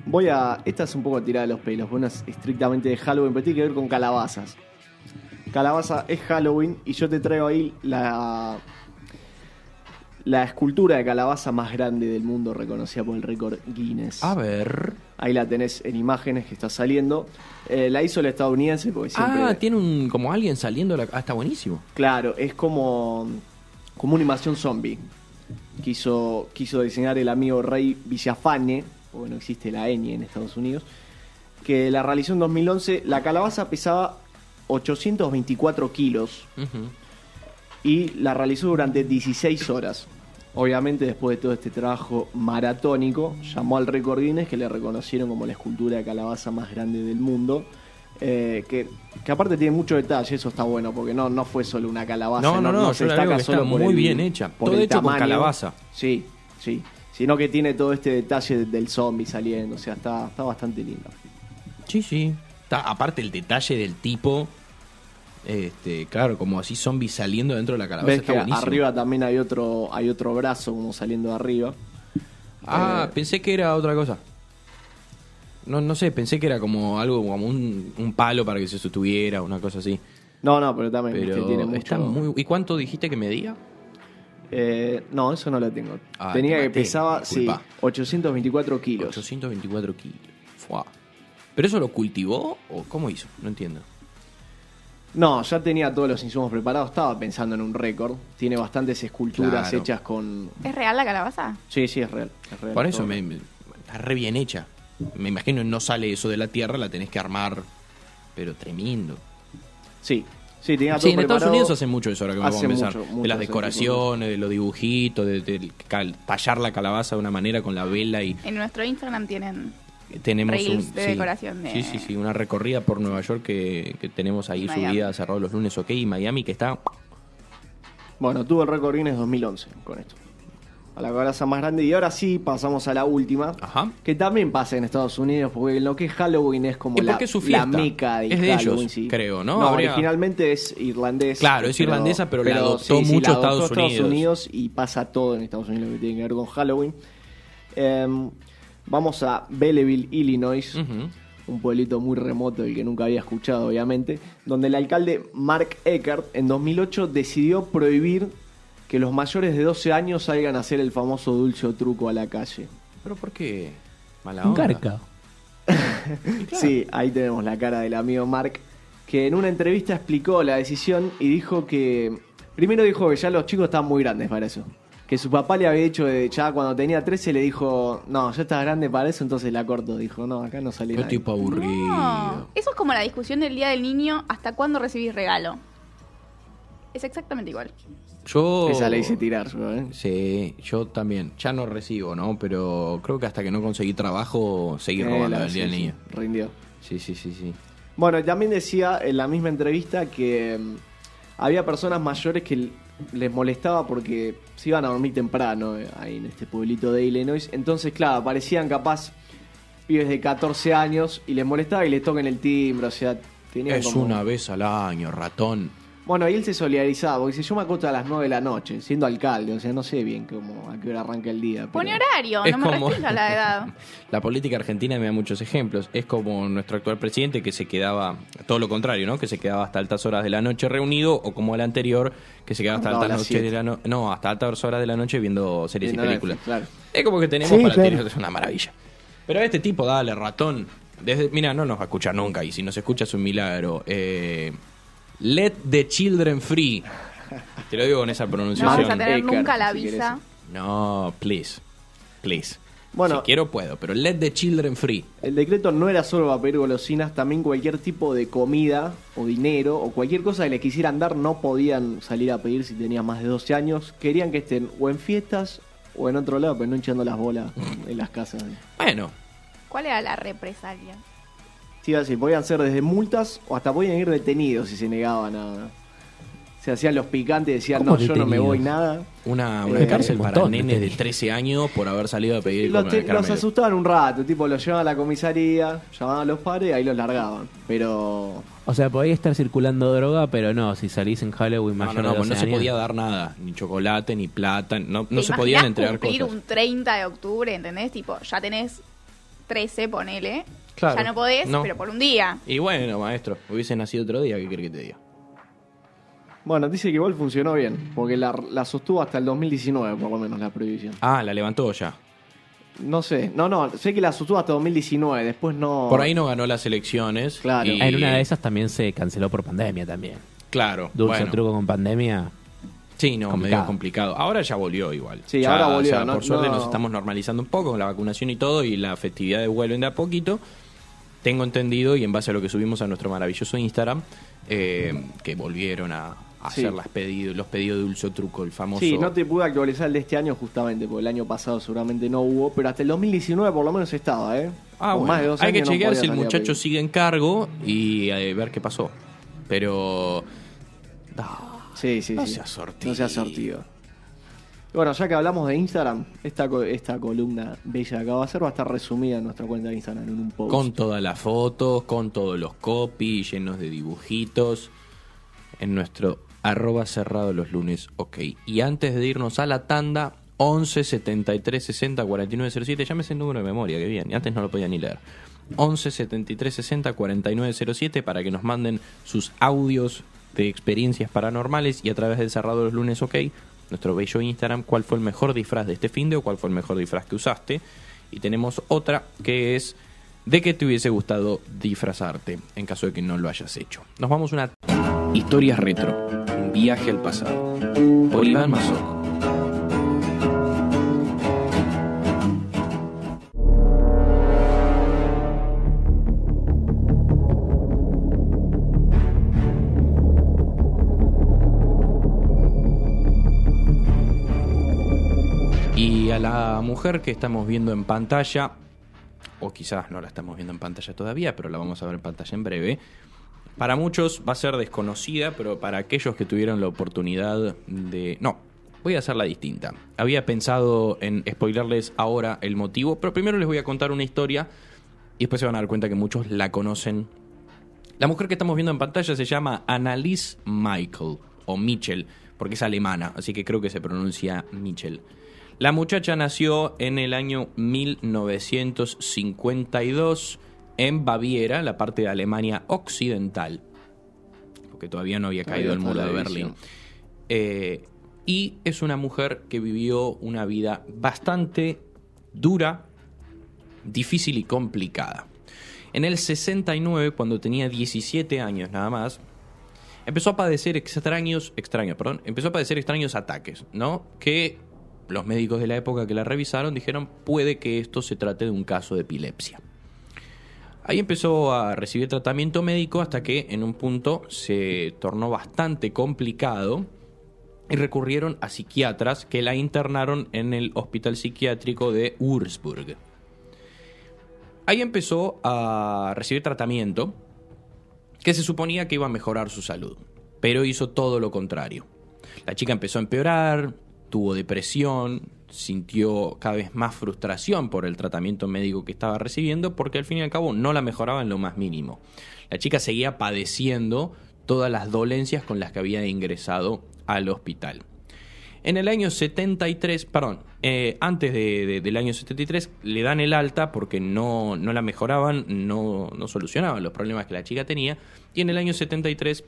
Voy a. Esta es un poco tirada de los pelos, bueno, es estrictamente de Halloween, pero tiene que ver con calabazas. Calabaza es Halloween y yo te traigo ahí la. La escultura de calabaza más grande del mundo, reconocida por el récord Guinness. A ver. Ahí la tenés en imágenes que está saliendo. Eh, la hizo el estadounidense porque siempre. Ah, tiene un como alguien saliendo. La... Ah, está buenísimo. Claro, es como, como una invasión zombie. Quiso, quiso diseñar el amigo Rey Villafane, porque no existe la ñ en Estados Unidos, que la realizó en 2011. La calabaza pesaba 824 kilos. Y la realizó durante 16 horas. Obviamente, después de todo este trabajo maratónico, llamó al récord Guinness que le reconocieron como la escultura de calabaza más grande del mundo. eh, que, que aparte tiene mucho detalle, eso está bueno, porque no, no fue solo una calabaza. No, no, no, se yo la veo destaca que solo muy el- bien hecha. por Todo el hecho con tamaño. calabaza. Sí, sí. Sino que tiene todo este detalle del zombie saliendo, o sea, está, está bastante lindo. Sí, sí. Está, aparte el detalle del tipo. Este, claro, como así zombies saliendo dentro de la calabaza. Ves que arriba también hay otro, hay otro brazo como saliendo de arriba. Ah, Eh, pensé que era otra cosa. No, no sé, pensé que era como algo, como un, un palo para que se sostuviera, una cosa así. No, no, pero también Pero viste, tiene mucho. está muy... ¿Y cuánto dijiste que medía? Eh, no, eso no lo tengo. Ah, Tenía te que pesaba, sí, disculpa. 824 kilos. 824 kilos. Fua. ¿Pero eso lo cultivó o cómo hizo? No entiendo. No, ya tenía todos los insumos preparados. Estaba pensando en un récord. Tiene bastantes esculturas Claro. hechas con. ¿Es real la calabaza? Sí, sí, es real. es real, Por eso todo. me, me- está re bien hecha. Me imagino no sale eso de la tierra, la tenés que armar, pero tremendo. Sí, sí, tenía todo Sí, en Estados preparado. Unidos hacen mucho eso, ahora que me pongo a Hace pensar. mucho, de las ese decoraciones, de los dibujitos, de, de cal- tallar la calabaza de una manera con la vela y En nuestro Instagram tienen tenemos Reels un, de sí, decoración de- Sí, sí, sí, una recorrida por Nueva York que, que tenemos ahí Miami. subida cerrado los lunes, ok, y Miami que está... Bueno, tuvo el récord Guinness 2011 con esto. A la calabaza más grande. Y ahora sí, pasamos a la última. Ajá. Que también pasa en Estados Unidos, porque lo que es Halloween es como ¿Y la, su la fiesta? meca de Es de Halloween, ellos, sí. creo, ¿no? No, Habría- originalmente es irlandés. Claro, es irlandesa, pero la adoptó sí, sí, mucho la adoptó Estados Unidos. y pasa todo en Estados Unidos lo que tiene que ver con Halloween. Em, vamos a Belleville, Illinois. Un pueblito muy remoto del que nunca había escuchado, obviamente, donde el alcalde Mark Eckert en 2008 decidió prohibir que los mayores de 12 años salgan a hacer el famoso dulce o truco a la calle. ¿Pero por qué? Mala Un onda. carca. Sí, ahí tenemos la cara del amigo Mark, que en una entrevista explicó la decisión y dijo que... Primero dijo que ya los chicos estaban muy grandes para eso. Que su papá le había dicho de ya cuando tenía 13 le dijo, no, ya estás grande para eso, entonces la corto. Dijo, no, acá no salí Qué nadie". tipo aburrido. No. Eso es como la discusión del Día del Niño, ¿hasta cuándo recibís regalo? Es exactamente igual. Yo... Esa la hice tirar yo, ¿eh? Sí, yo también. Ya no recibo, ¿no? Pero creo que hasta que no conseguí trabajo, seguí Eh, robando el día sí, del sí, niño. rindió. Sí, sí, sí, sí. Bueno, también decía en la misma entrevista que mm, había personas mayores que les molestaba porque se iban a dormir temprano eh, ahí en este pueblito de Illinois. Entonces, claro, aparecían capaz pibes de 14 años y les molestaba y les toquen el timbre, o sea, tenían Es como- una vez al año, ratón. Bueno, y él se solidarizaba, porque dice, yo me acuesto a las 9 de la noche, siendo alcalde, o sea, no sé bien cómo, a qué hora arranca el día. pero- Pone horario, Es no me como- restrinja la edad. La política argentina me da muchos ejemplos. Es como nuestro actual presidente que se quedaba, todo lo contrario, ¿no? Que se quedaba hasta altas horas de la noche reunido, o como el anterior, que se quedaba hasta No, a altas noches de la noche. No, hasta altas horas de la noche viendo series Viendo y películas. Netflix, claro. Es como que tenemos Sí, para claro. tirar, es una maravilla. Pero este tipo, dale, ratón. Desde, mira, no nos va a escuchar nunca, y si nos escucha es un milagro. Eh, let the children free. Te lo digo con esa No pronunciación. vamos a tener nunca la si visa. No, please. Please. Bueno. si quiero puedo, pero let the children free. El decreto no era solo para pedir golosinas, también cualquier tipo de comida o dinero o cualquier cosa que les quisieran dar no podían salir a pedir si tenían más de 12 años. Querían que estén o en fiestas o en otro lado, pero no hinchando las bolas en las casas. Bueno, ¿Cuál era la represalia? Sí, iba a decir, podían ser desde multas o hasta podían ir detenidos si se negaban a... Se hacían los picantes y decían, ¿Cómo no, yo no me voy nada. una, Eh, una cárcel un para nenes de tenis. 13 años por haber salido a pedir Los, comer te- los asustaban un rato, tipo los llevaban a la comisaría, llamaban a los padres y ahí los largaban. Pero O sea, podía estar circulando droga, pero no, si salís en Halloween No, mayor no, no, de pues no 12 se años. podía dar nada, ni chocolate, ni plata, no, no ¿Te se podían entregar cumplir cosas. un 30 de octubre, ¿entendés? Tipo, ya tenés 13, ponele. Claro. Ya no podés, No. pero por un día. Y bueno, maestro, hubiese nacido otro día, ¿qué quiere que te diga? Bueno, dice que igual funcionó bien, porque la, la sostuvo hasta el 2019, por lo menos, la prohibición. Ah, la levantó ya. No sé, no, no, sé que la sostuvo hasta 2019, después no... Por ahí no ganó las elecciones. Claro. y- En una de esas también se canceló por pandemia también. Claro. Dulce bueno. truco con pandemia. Sí, no, Complicado. medio complicado. Ahora ya volvió igual. Sí, Ya, ahora volvió, o sea, no- por suerte no- nos estamos normalizando un poco con la vacunación y todo y las festividades vuelven de a poquito. Tengo entendido y en base a lo que subimos a nuestro maravilloso Instagram, eh, que volvieron a, a Sí. hacer las pedidos, los pedidos de dulce truco, el famoso... Sí, no te pude actualizar el de este año justamente, porque el año pasado seguramente no hubo, pero hasta el 2019 por lo menos estaba, ¿eh? Ah, bueno. más de dos Hay que años no chequear si el muchacho sigue en cargo y eh, ver qué pasó. Pero... Ah, Sí, sí, No sí. seas sortido. No seas sortido. Bueno, ya que hablamos de Instagram, esta, esta columna bella que acabo de hacer va a estar resumida en nuestra cuenta de Instagram en un post. Con todas las fotos, con todos los copies, llenos de dibujitos. En nuestro arroba cerrado los lunes. Y antes de irnos a la tanda, 11 73 60 49 07. Ya me sé el número de memoria, que bien. Y antes no lo podía ni leer. 11 73 60 49 07 para que nos manden sus audios de experiencias paranormales y a través del cerrado los lunes, ok. Nuestro bello Instagram, cuál fue el mejor disfraz de este fin de o cuál fue el mejor disfraz que usaste. Y tenemos otra que es de que te hubiese gustado disfrazarte en caso de que no lo hayas hecho. Nos vamos a una Historias Retro, viaje al pasado. Por Iván. A la mujer que estamos viendo en pantalla, o quizás no la estamos viendo en pantalla todavía, pero la vamos a ver en pantalla en breve. Para muchos va a ser desconocida, pero para aquellos que tuvieron la oportunidad de... No, voy a hacerla distinta. Había pensado en spoilerles ahora el motivo, pero primero les voy a contar una historia y después se van a dar cuenta que muchos la conocen. La mujer que estamos viendo en pantalla se llama Annalise Michael, o Mitchell, porque es alemana, así que creo que se pronuncia Mitchell. La muchacha nació en el año 1952 en Baviera, la parte de Alemania occidental, porque todavía no había Todavía caído el muro de. Berlín. Eh, y es una mujer que vivió una vida bastante dura, difícil y complicada. En el 69, cuando tenía 17 años nada más, empezó a padecer extraños, extraños, perdón, empezó a padecer extraños ataques, ¿no? Que los médicos de la época que la revisaron dijeron puede que esto se trate de un caso de epilepsia. Ahí empezó a recibir tratamiento médico hasta que en un punto se tornó bastante complicado y recurrieron a psiquiatras que la internaron en el hospital psiquiátrico de Würzburg. Ahí empezó a recibir tratamiento que se suponía que iba a mejorar su salud, pero hizo todo lo contrario. La chica empezó a empeorar, tuvo depresión, sintió cada vez más frustración por el tratamiento médico que estaba recibiendo, porque al fin y al cabo no la mejoraba en lo más mínimo. La chica seguía padeciendo todas las dolencias con las que había ingresado al hospital. En el año 73, perdón, eh, antes de- de- del año 73, le dan el alta porque no, no la mejoraban, no, no solucionaban los problemas que la chica tenía. Y en el año 73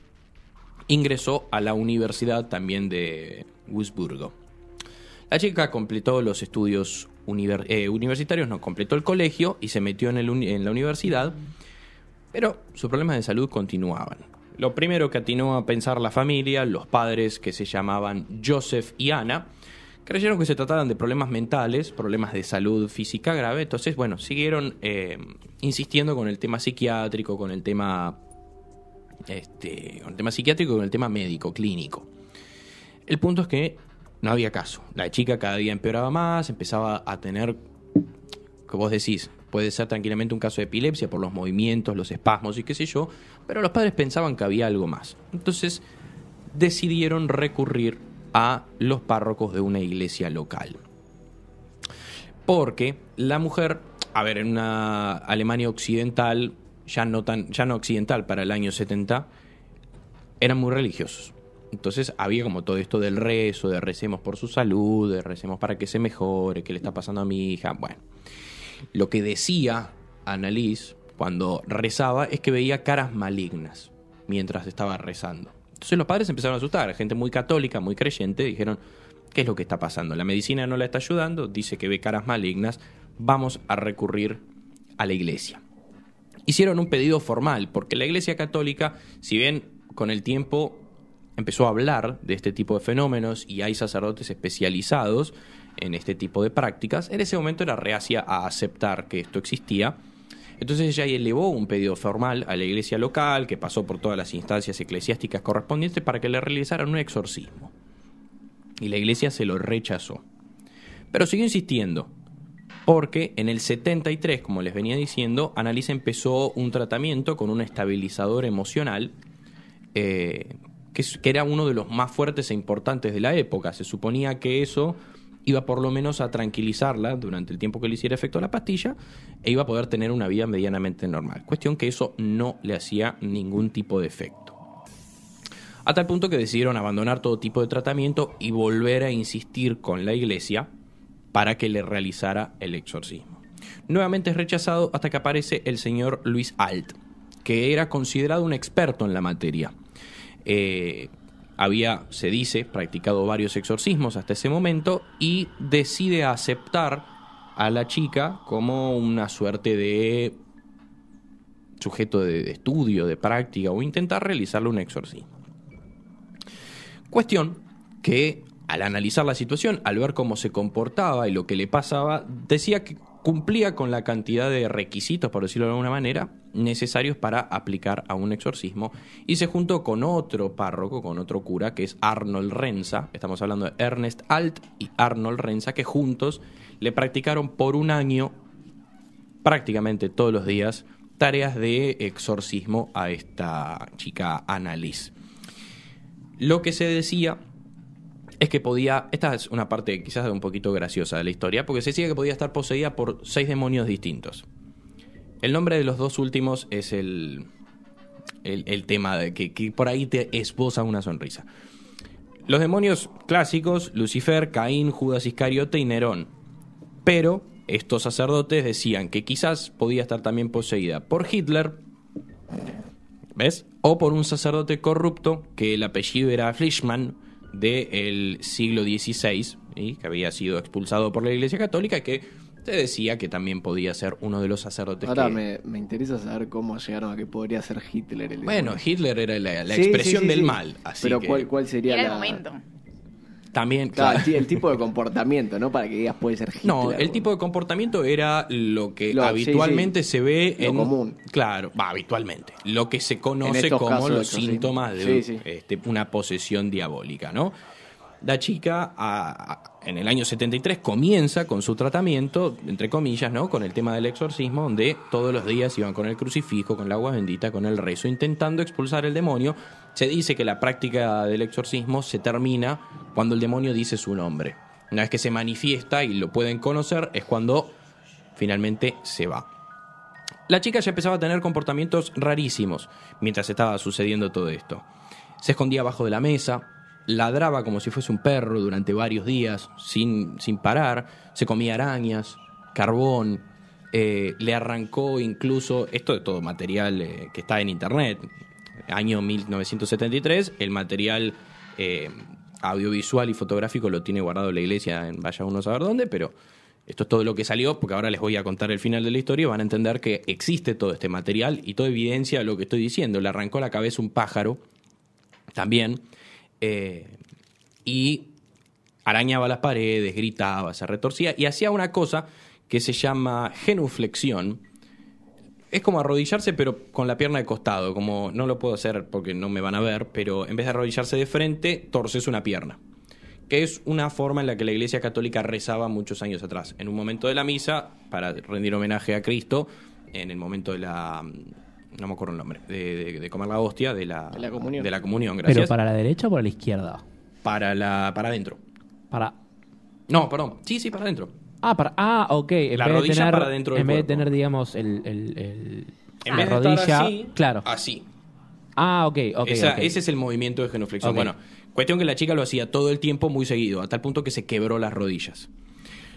ingresó a la universidad también de Wurzburgo. La chica completó los estudios eh, universitarios, no, completó el colegio y se metió en la universidad, pero sus problemas de salud continuaban. Lo primero que atinó a pensar la familia, los padres que se llamaban Joseph y Ana, creyeron que se trataban de problemas mentales, problemas de salud física grave, entonces, bueno, siguieron eh, insistiendo con el tema psiquiátrico, con el tema, este, con el tema psiquiátrico y con el tema médico, clínico. El punto es que no había caso. La chica cada día empeoraba más, empezaba a tener, que vos decís, puede ser tranquilamente un caso de epilepsia por los movimientos, los espasmos y qué sé yo, pero los padres pensaban que había algo más. Entonces decidieron recurrir a los párrocos de una iglesia local. Porque la mujer, a ver, en una Alemania occidental, ya no tan, ya no occidental para el año 70, eran muy religiosos. Entonces había como todo esto del rezo, de recemos por su salud, de recemos para que se mejore, qué le está pasando a mi hija. Bueno, Lo que decía Annalise cuando rezaba es que veía caras malignas mientras estaba rezando. Entonces los padres empezaron a asustar, gente muy católica, muy creyente, dijeron, ¿qué es lo que está pasando? La medicina no la está ayudando, dice que ve caras malignas, vamos a recurrir a la iglesia. Hicieron un pedido formal, porque la iglesia católica, si bien con el tiempo empezó a hablar de este tipo de fenómenos y hay sacerdotes especializados en este tipo de prácticas, en ese momento era reacia a aceptar que esto existía. Entonces ella elevó un pedido formal a la iglesia local, que pasó por todas las instancias eclesiásticas correspondientes, para que le realizaran un exorcismo. Y la iglesia se lo rechazó. Pero siguió insistiendo, porque en el 73, como les venía diciendo, Annalise empezó un tratamiento con un estabilizador emocional, eh, que, era uno de los más fuertes e importantes de la época. Se suponía que eso iba por lo menos a tranquilizarla durante el tiempo que le hiciera efecto la pastilla e iba a poder tener una vida medianamente normal. Cuestión que eso no le hacía ningún tipo de efecto. A tal punto que decidieron abandonar todo tipo de tratamiento y volver a insistir con la iglesia para que le realizara el exorcismo. Nuevamente es rechazado hasta que aparece el señor Luis Alt, que era considerado un experto en la materia. Eh, había, se dice, practicado varios exorcismos hasta ese momento y decide aceptar a la chica como una suerte de sujeto de, estudio, de práctica o intentar realizarle un exorcismo. Cuestión que al analizar la situación, al ver cómo se comportaba y lo que le pasaba, decía que cumplía con la cantidad de requisitos, por decirlo de alguna manera, necesarios para aplicar a un exorcismo y se juntó con otro párroco, con otro cura, que es Arnold Renza, estamos hablando de Ernest Alt y Arnold Renza, que juntos le practicaron por un año, prácticamente todos los días, tareas de exorcismo a esta chica Annalise. Lo que se decía es que podía, esta es una parte quizás un poquito graciosa de la historia, porque se decía que podía estar poseída por seis demonios distintos. El nombre de los dos últimos es el, el, tema de que, por ahí te esboza una sonrisa. Los demonios clásicos, Lucifer, Caín, Judas Iscariote y Nerón. Pero estos sacerdotes decían que quizás podía estar también poseída por Hitler, ¿ves? O por un sacerdote corrupto, que el apellido era Fleischmann, del siglo XVI, ¿sí? que había sido expulsado por la Iglesia Católica y que se decía que también podía ser uno de los sacerdotes Ahora que... me, me interesa saber cómo llegaron a que podría ser Hitler el Bueno, demonio. Hitler era la, la Sí, expresión sí, sí, del sí. mal, así Pero que ¿cuál, cuál sería Era la... el momento. también, Claro, claro. el, ti- el tipo de comportamiento, ¿no? Para que digas puede ser Hitler. No, el tipo de comportamiento era lo que Lo- habitualmente sí. se ve Lo en común. Claro, va habitualmente. Lo que se conoce como los síntomas de Sí, sí. este, una posesión diabólica, ¿no? La chica a- a- en el año 73 comienza con su tratamiento, entre comillas, ¿no? Con el tema del exorcismo, donde todos los días iban con el crucifijo, con el agua bendita, con el rezo, intentando expulsar el demonio. Se dice que la práctica del exorcismo se termina cuando el demonio dice su nombre. Una vez que se manifiesta y lo pueden conocer, es cuando finalmente se va. La chica ya empezaba a tener comportamientos rarísimos mientras estaba sucediendo todo esto. Se escondía abajo de la mesa, ladraba como si fuese un perro durante varios días sin, sin parar, se comía arañas, carbón, eh, le arrancó incluso, esto de todo material eh, que está en internet, año 1973, el material eh, audiovisual y fotográfico lo tiene guardado la iglesia en vaya uno a saber dónde, pero esto es todo lo que salió, porque ahora les voy a contar el final de la historia van a entender que existe todo este material y toda evidencia de lo que estoy diciendo. Le arrancó la cabeza un pájaro también eh, y arañaba las paredes, gritaba, se retorcía y hacía una cosa que se llama genuflexión. Es como arrodillarse, pero con la pierna de costado. Como no lo puedo hacer porque no me van a ver, pero en vez de arrodillarse de frente, torces una pierna. Que es una forma en la que la Iglesia Católica rezaba muchos años atrás. En un momento de la misa, para rendir homenaje a Cristo, en el momento de la. No me acuerdo el nombre, de, de- de comer la hostia, de la, De la comunión. de la comunión, gracias. Pero para la derecha o para la izquierda. para la para adentro. Para. No, perdón. Sí, sí, para adentro. Ah, para, ah, ok. En La vez de rodilla tener, para dentro del En vez de tener, digamos, el, el, el- En la vez de rodilla. estar así, claro. así. Ah, ok, ok. Esa-. Ese es el movimiento de genuflexión. Bueno, cuestión que la chica lo hacía todo el tiempo muy seguido, a tal punto que se quebró las rodillas.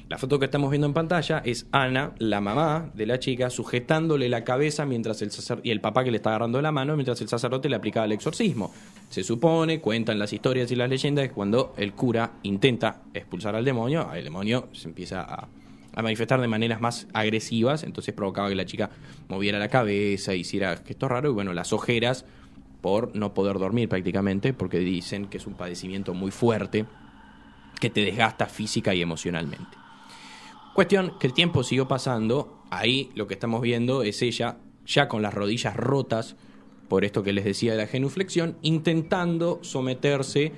La foto que estamos viendo en pantalla es Ana, la mamá de la chica, sujetándole la cabeza mientras el y el papá que le está agarrando la mano mientras el sacerdote le aplicaba el exorcismo. Se supone, cuentan las historias y las leyendas, que cuando el cura intenta expulsar al demonio, el demonio se empieza a, a manifestar de maneras más agresivas, entonces provocaba que la chica moviera la cabeza, hiciera gestos raros y bueno, las ojeras por no poder dormir prácticamente, porque dicen que es un padecimiento muy fuerte que te desgasta física y emocionalmente. Cuestión que el tiempo siguió pasando, ahí lo que estamos viendo es ella ya con las rodillas rotas, por esto que les decía de la genuflexión, intentando someterse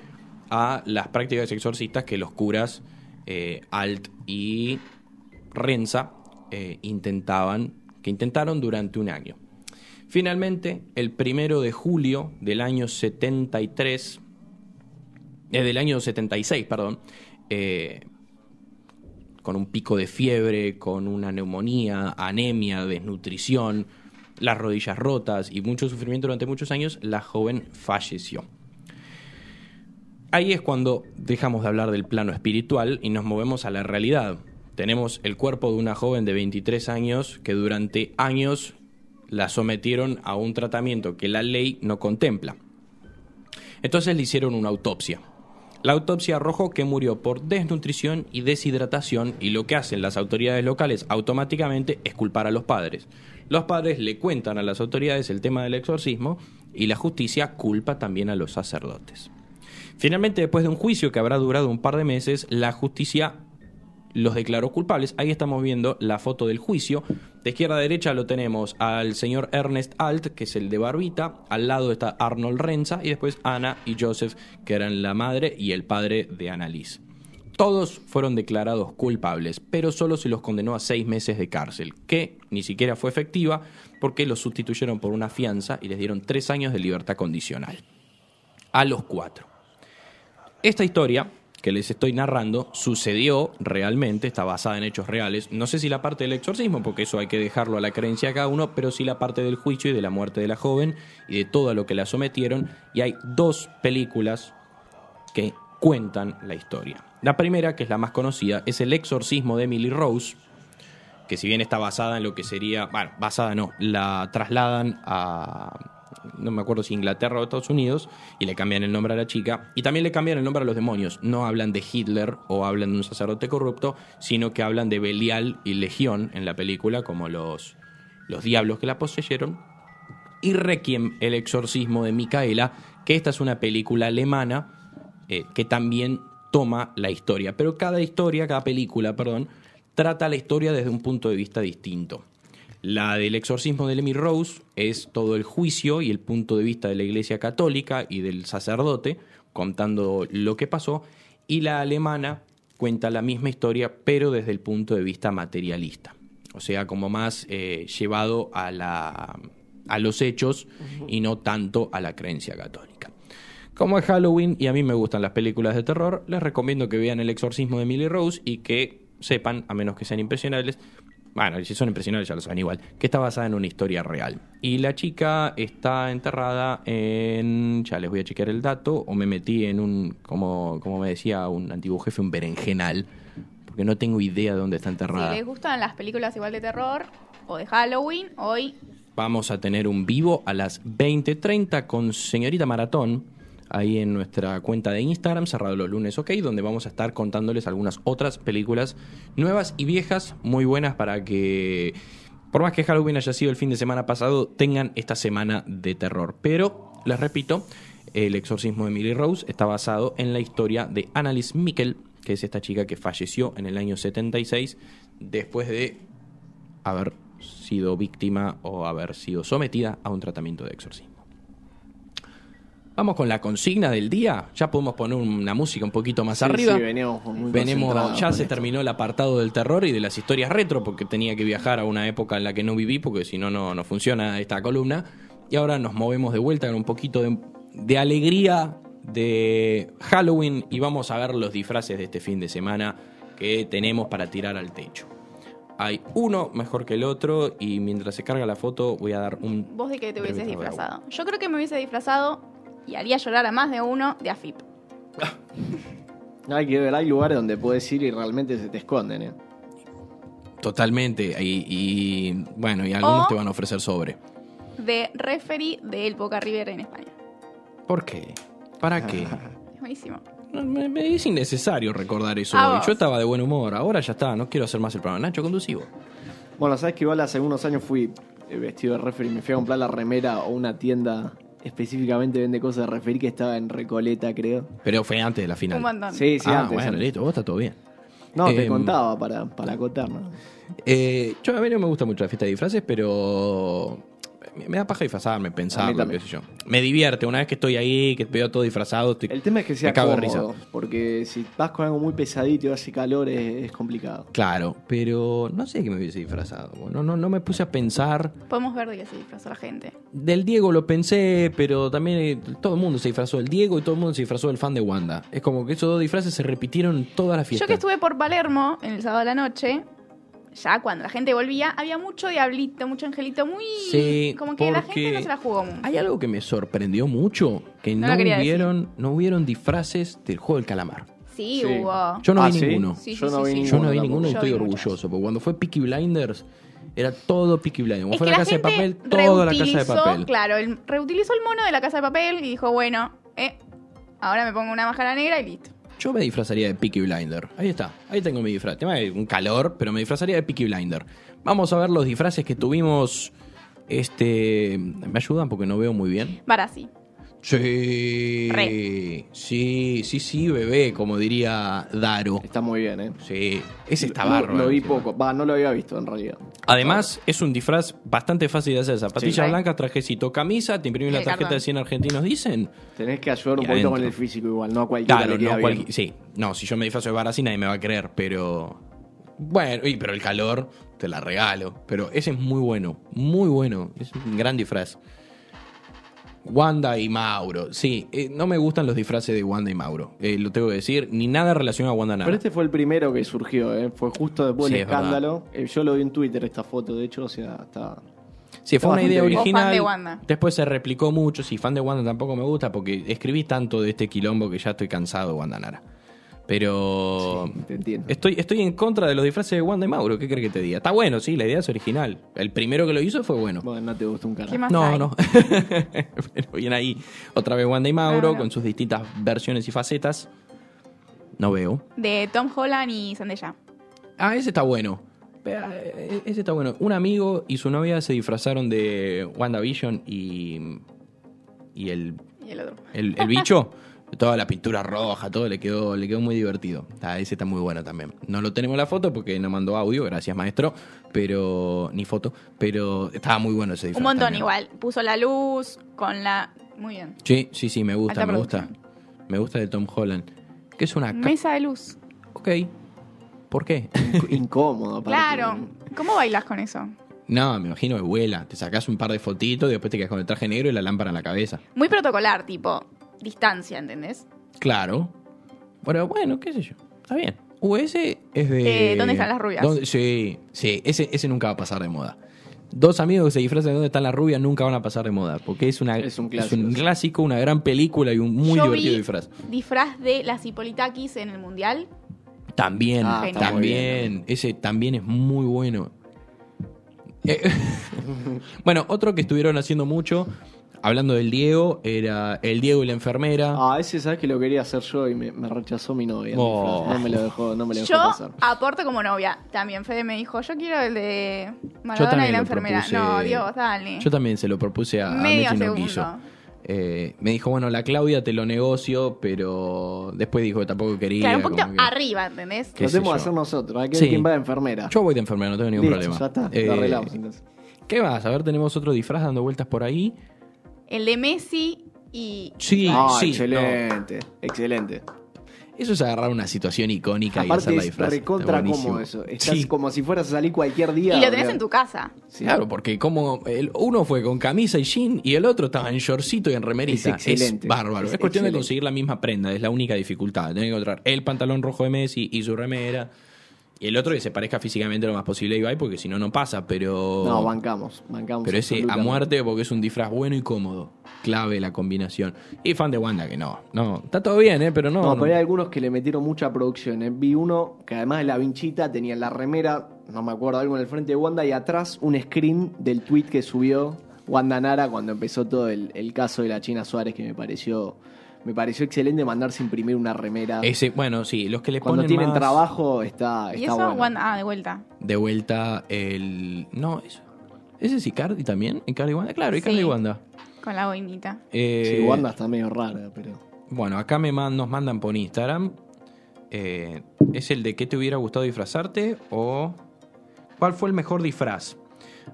a las prácticas exorcistas que los curas eh, Alt y Renza eh, intentaban, que intentaron durante un año. Finalmente, el primero de julio del año 73, eh, del año 76, perdón, eh, con un pico de fiebre, con una neumonía, anemia, desnutrición, las rodillas rotas y mucho sufrimiento durante muchos años, la joven falleció. Ahí es cuando dejamos de hablar del plano espiritual y nos movemos a la realidad. Tenemos el cuerpo de una joven de 23 años que durante años la sometieron a un tratamiento que la ley no contempla. Entonces le hicieron una autopsia. La autopsia arrojó que murió por desnutrición y deshidratación y lo que hacen las autoridades locales automáticamente es culpar a los padres. Los padres le cuentan a las autoridades el tema del exorcismo y la justicia culpa también a los sacerdotes. Finalmente, después de un juicio que habrá durado un par de meses, la justicia los declaró culpables. Ahí estamos viendo la foto del juicio. De izquierda a derecha lo tenemos al señor Ernest Alt, que es el de Barbita. Al lado está Arnold Renza y después Ana y Joseph, que eran la madre y el padre de Annalise. Todos fueron declarados culpables, pero solo se los condenó a seis meses de cárcel, que ni siquiera fue efectiva porque los sustituyeron por una fianza y les dieron tres años de libertad condicional. A los cuatro. Esta historia que les estoy narrando sucedió realmente, está basada en hechos reales. No sé si la parte del exorcismo, porque eso hay que dejarlo a la creencia de cada uno, pero sí la parte del juicio y de la muerte de la joven y de todo lo que la sometieron. Y hay dos películas que cuentan la historia. La primera, que es la más conocida, es El exorcismo de Emily Rose, que si bien está basada en lo que sería, bueno, basada no, la trasladan a no me acuerdo si Inglaterra o Estados Unidos, y le cambian el nombre a la chica. Y también le cambian el nombre a los demonios. No hablan de Hitler o hablan de un sacerdote corrupto, sino que hablan de Belial y Legión en la película, como los, los diablos que la poseyeron. Y Requiem, el exorcismo de Micaela, que esta es una película alemana eh, que también toma la historia. Pero cada historia, cada película, perdón, trata la historia desde un punto de vista distinto. La del exorcismo de Lemmy Rose es todo el juicio y el punto de vista de la Iglesia Católica y del sacerdote contando lo que pasó. Y la alemana cuenta la misma historia, pero desde el punto de vista materialista. O sea, como más eh, llevado a, la, a los hechos y no tanto a la creencia católica. Como es Halloween y a mí me gustan las películas de terror, les recomiendo que vean El exorcismo de Emily Rose y que sepan, a menos que sean impresionables, bueno, si son impresionantes ya lo saben igual, que está basada en una historia real. Y la chica está enterrada en, ya les voy a chequear el dato, o me metí en un, como, como me decía un antiguo jefe, un berenjenal, porque no tengo idea de dónde está enterrada. Si les gustan las películas igual de terror o de Halloween, hoy Vamos a tener un vivo a las 20.30 con Señorita Maratón, ahí en nuestra cuenta de Instagram, cerrado los lunes, ok, donde vamos a estar contándoles algunas otras películas nuevas y viejas, muy buenas para que, por más que Halloween haya sido el fin de semana pasado, tengan esta semana de terror. Pero, les repito, el exorcismo de Emily Rose está basado en la historia de Annalise Mikkel, que es esta chica que falleció en el año 76 después de haber sido víctima o haber sido sometida a un tratamiento de exorcismo. Vamos con la consigna del día. Ya podemos poner una música un poquito más Sí, arriba. sí, muy Venimos, ya se esto. terminó el apartado del terror y de las historias retro, porque tenía que viajar a una época en la que no viví, porque si no, no no funciona esta columna. Y ahora nos movemos de vuelta con un poquito de, de alegría de Halloween y vamos a ver los disfraces de este fin de semana que tenemos para tirar al techo. Hay uno mejor que el otro y mientras se carga la foto voy a dar un... vos de qué te hubieses disfrazado. Yo creo que me hubiese disfrazado y haría llorar a más de uno de AFIP. Hay que ver, hay lugares donde puedes ir y realmente se te esconden, ¿eh? Totalmente. Y, y, bueno, y algunos O- te van a ofrecer sobre. De referee del Boca River en España. ¿Por qué? ¿Para qué? Es buenísimo. No, me- me- es innecesario recordar eso A hoy. vos. Yo estaba de buen humor. Ahora ya está. No quiero hacer más el programa. Nacho, conducivo. Bueno, sabes que igual hace unos años fui eh, vestido de referee y me fui a comprar la remera o una tienda específicamente vende cosas de referee que estaba en Recoleta, creo. Pero fue antes de la final. Un montón. Sí, sí, ah, antes. bueno, listo. Vos está todo bien. No, te Em, contaba para, para acotar, ¿no? Eh, yo a mí no me gusta mucho la fiesta de disfraces, pero me, me da paja disfrazarme, pensarlo, qué también. sé yo. Me divierte. Una vez que estoy ahí, que veo todo disfrazado, estoy- El tema es que sea me cago de cómodo, risa. porque si vas con algo muy pesadito y hace calor es, es complicado. Claro, pero no sé qué me hubiese disfrazado. No, no, no me puse a pensar. Podemos ver de qué se disfrazó la gente. Del Diego lo pensé, pero también eh, todo el mundo se disfrazó del Diego y todo el mundo se disfrazó del fan de Wanda. Es como que esos dos disfraces se repitieron en toda la fiesta. Yo que estuve por Palermo en el sábado a la noche, ya cuando la gente volvía, había mucho diablito, mucho angelito, muy... Sí, como que la gente no se la jugó mucho. Hay algo que me sorprendió mucho, que No hubieron, no hubieron disfraces del juego del calamar. Sí, Sí. hubo. Yo no Ah, vi ¿sí? ninguno. Sí, Yo no sí, vi sí. Yo no vi tampoco. ninguno y estoy orgulloso, muchas. porque cuando fue Peaky Blinders era todo Peaky Blinders. Cuando Es fue que la la casa de gente papel, toda la casa de reutilizó, papel. Claro, el- reutilizó el mono de la casa de papel y dijo, bueno, eh, ahora me pongo una máscara negra y listo. Yo me disfrazaría de Peaky Blinder. Ahí está, ahí tengo mi disfraz. De un calor, pero me disfrazaría de Peaky Blinder. Vamos a ver los disfraces que tuvimos. Este. ¿Me ayudan? Porque no veo muy bien. Barassi. Sí. Re. Sí, sí, sí, bebé, como diría Daro. Está muy bien, ¿eh? Sí, ese está Lo- bárbaro. Lo vi poco. Va, no lo había visto en realidad. Además, es un disfraz bastante fácil de hacer. Zapatillas Sí. blancas, trajecito, camisa, te imprimís la El tarjeta cartón. de 100 argentinos, dicen. Tenés que ayudar un Y poquito adentro. con el físico igual, no a cualquiera Claro, le queda no bien. cualqui- Sí, no, si yo me disfrazo de Barassi nadie me va a creer, pero. Bueno, y, pero el calor te la regalo. Pero ese es muy bueno, muy bueno. Es un gran disfraz. Wanda y Mauro. Sí, eh, no me gustan los disfraces de Wanda y Mauro. eh, lo tengo que decir. Ni nada relacionado a Wanda nada. Pero este fue el primero que surgió, ¿eh? Fue justo después Sí, del es escándalo. Eh, Yo lo vi en Twitter esta foto, de hecho, o sea, está... Sí, fue una idea bien. O fan original. de Wanda. Después se replicó mucho. Si fan de Wanda tampoco me gusta porque escribí tanto de este quilombo que ya estoy cansado de Wanda Nara. Pero Sí, te entiendo. estoy, estoy en contra de los disfraces de Wanda y Mauro. ¿Qué crees que te diga? Está bueno, sí, la idea es original. El primero que lo hizo fue bueno. Bueno, no te gusta un carajo. ¿Qué más No, hay? no. Pero bien ahí. Otra vez Wanda y Mauro No, no. con sus distintas versiones y facetas. No veo. De Tom Holland y Zendaya. Ah, ese está bueno. Eh, Ese está bueno. Un amigo y su novia se disfrazaron de WandaVision y. y el, Y el otro. el, el bicho. Toda la pintura roja, todo le quedó, le quedó muy divertido. Ah, ese está muy bueno también. No lo tenemos en la foto porque no mandó audio, gracias maestro, pero ni foto, pero estaba muy bueno ese disfraz. Un montón también. igual. Puso la luz con la... Muy bien. Sí, sí, sí, me gusta, Alta me gusta. Me gusta de Tom Holland. Que es una... Mesa de luz. Ok. ¿Por qué? Inc- Incómodo, aparte. Claro. ¿Cómo bailas con eso? No, me imagino que vuela. Te sacás un par de fotitos y después te quedas con el traje negro y la lámpara en la cabeza. Muy protocolar, tipo distancia, ¿entendés? Claro. Pero bueno, qué sé yo. Está bien. US es de... Eh, ¿Dónde están las rubias? ¿Dónde- Sí, sí. Ese, ese nunca va a pasar de moda. Dos amigos que se disfrazan de dónde están las rubias nunca van a pasar de moda. Porque es, una, Es un clásico, clásico, una gran película y un muy Yo divertido vi disfraz. disfraz de las Hipolitakis en el Mundial. También, Ah, también. bien. Ese también es muy bueno. Eh, bueno, otro que estuvieron haciendo mucho, hablando del Diego, era el Diego y la enfermera. Ah, ese sabes que lo quería hacer yo y me, me rechazó mi novia. Oh. No me lo dejó, no me lo dejó Yo pasar. aporto como novia. También Fede me dijo, yo quiero el de Maradona también y la enfermera. propuse. No, Dios, dale. Yo también se lo propuse a, a Medio Mechi y no quiso. Eh, me dijo, bueno, la Claudia te lo negocio, pero después dijo que tampoco quería. Claro, un poquito que- arriba, ¿entendés? ¿Qué Lo tenemos que hacer nosotros. Hay que Sí. ver quién va de enfermera. Yo voy de enfermera, no tengo ningún Listo, problema. ya está. Eh, Lo arreglamos entonces. ¿Qué más? A ver, tenemos otro disfraz dando vueltas por ahí. El de Messi y... Sí, Ah, sí. excelente. Excelente. Eso es agarrar una situación icónica y Aparte hacerla es disfraz. recontra Está buenísimo. cómodo eso. Estás Sí, como si fueras a salir cualquier día. Y lo tenés boludo. en tu casa. Sí. Claro, porque como el, uno fue con camisa y jean y el otro estaba en shortcito y en remerita. Es excelente. bárbaro. Es, Es cuestión de excelente. conseguir la misma prenda, es la única dificultad. Tenés que encontrar el pantalón rojo de Messi y su remera. Y el otro que se parezca físicamente lo más posible a Ibai, porque si no, no pasa, pero... No, bancamos, bancamos. Pero ese a muerte porque es un disfraz bueno y cómodo. Clave la combinación. Y fan de Wanda que no. No, está todo bien, ¿eh? Pero no. No, no. pero hay algunos que le metieron mucha producción. ¿eh? Vi uno que además de la vinchita tenía en la remera, no me acuerdo, algo en el frente de Wanda y atrás un screen del tweet que subió Wanda Nara cuando empezó todo el, el caso de la China Suárez que me pareció me pareció excelente mandarse imprimir una remera. Ese, bueno, sí, los que le Cuando ponen tienen más trabajo está, Y está eso, bueno. Wanda- ah, de vuelta. de vuelta el... No, eso... ¿Ese es Icardi también? ¿Icardi y Wanda? Claro, Icardi Sí. y Wanda. Con la boinita. Eh, Sí, Wanda está medio rara, pero... Bueno, acá me man- nos mandan por Instagram. eh, ¿Es el de qué te hubiera gustado disfrazarte? ¿O cuál fue el mejor disfraz?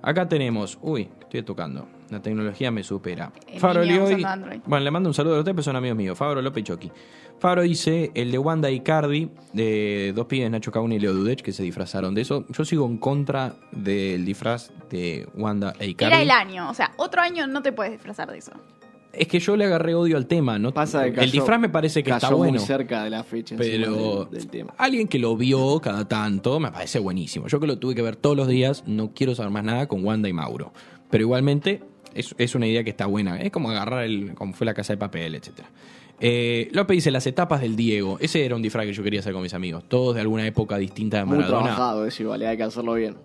Acá tenemos. Uy, estoy tocando. La tecnología me supera. El Fabro Lioy-. Bueno, le mando un saludo a los tres, pero son amigos míos. Fabro López y Chucky. Fabro dice el de Wanda y Cardi, de dos pibes, Nacho Cauni y Leo Dudech, que se disfrazaron de eso. Yo sigo en contra del disfraz de Wanda e Icardi. Era el año. O sea, otro año no te puedes disfrazar de eso. Es que yo le agarré odio al tema. ¿no? Pasa de el disfraz me parece que está bueno. muy cerca de la fecha Pero del, del tema. alguien que lo vio cada tanto me parece buenísimo. Yo que lo tuve que ver todos los días, no quiero saber más nada con Wanda y Mauro. Pero igualmente es, es una idea que está buena. Es como agarrar el, como fue la casa de papel, etcétera. Eh, López dice las etapas del Diego. Ese era un disfraz que yo quería hacer con mis amigos. Todos de alguna época distinta de Muy Maradona. trabajado eso igual, hay que hacerlo bien.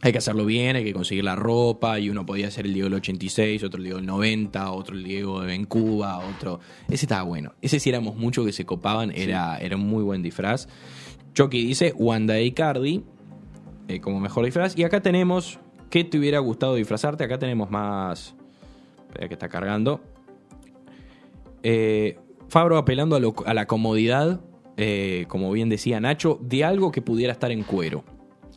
Hay que hacerlo bien, hay que conseguir la ropa. Y uno podía ser el Diego del 86, otro el Diego del 90, otro el Diego en Cuba, otro. Ese estaba bueno. Ese si éramos muchos que se copaban, era, era un muy buen disfraz. Chucky dice Wanda y Cardi eh, como mejor disfraz. Y acá tenemos. ¿Qué te hubiera gustado disfrazarte? Acá tenemos más. Espera que está cargando. Eh, Fabro apelando a, lo- a la comodidad, eh, como bien decía Nacho, de algo que pudiera estar en cuero.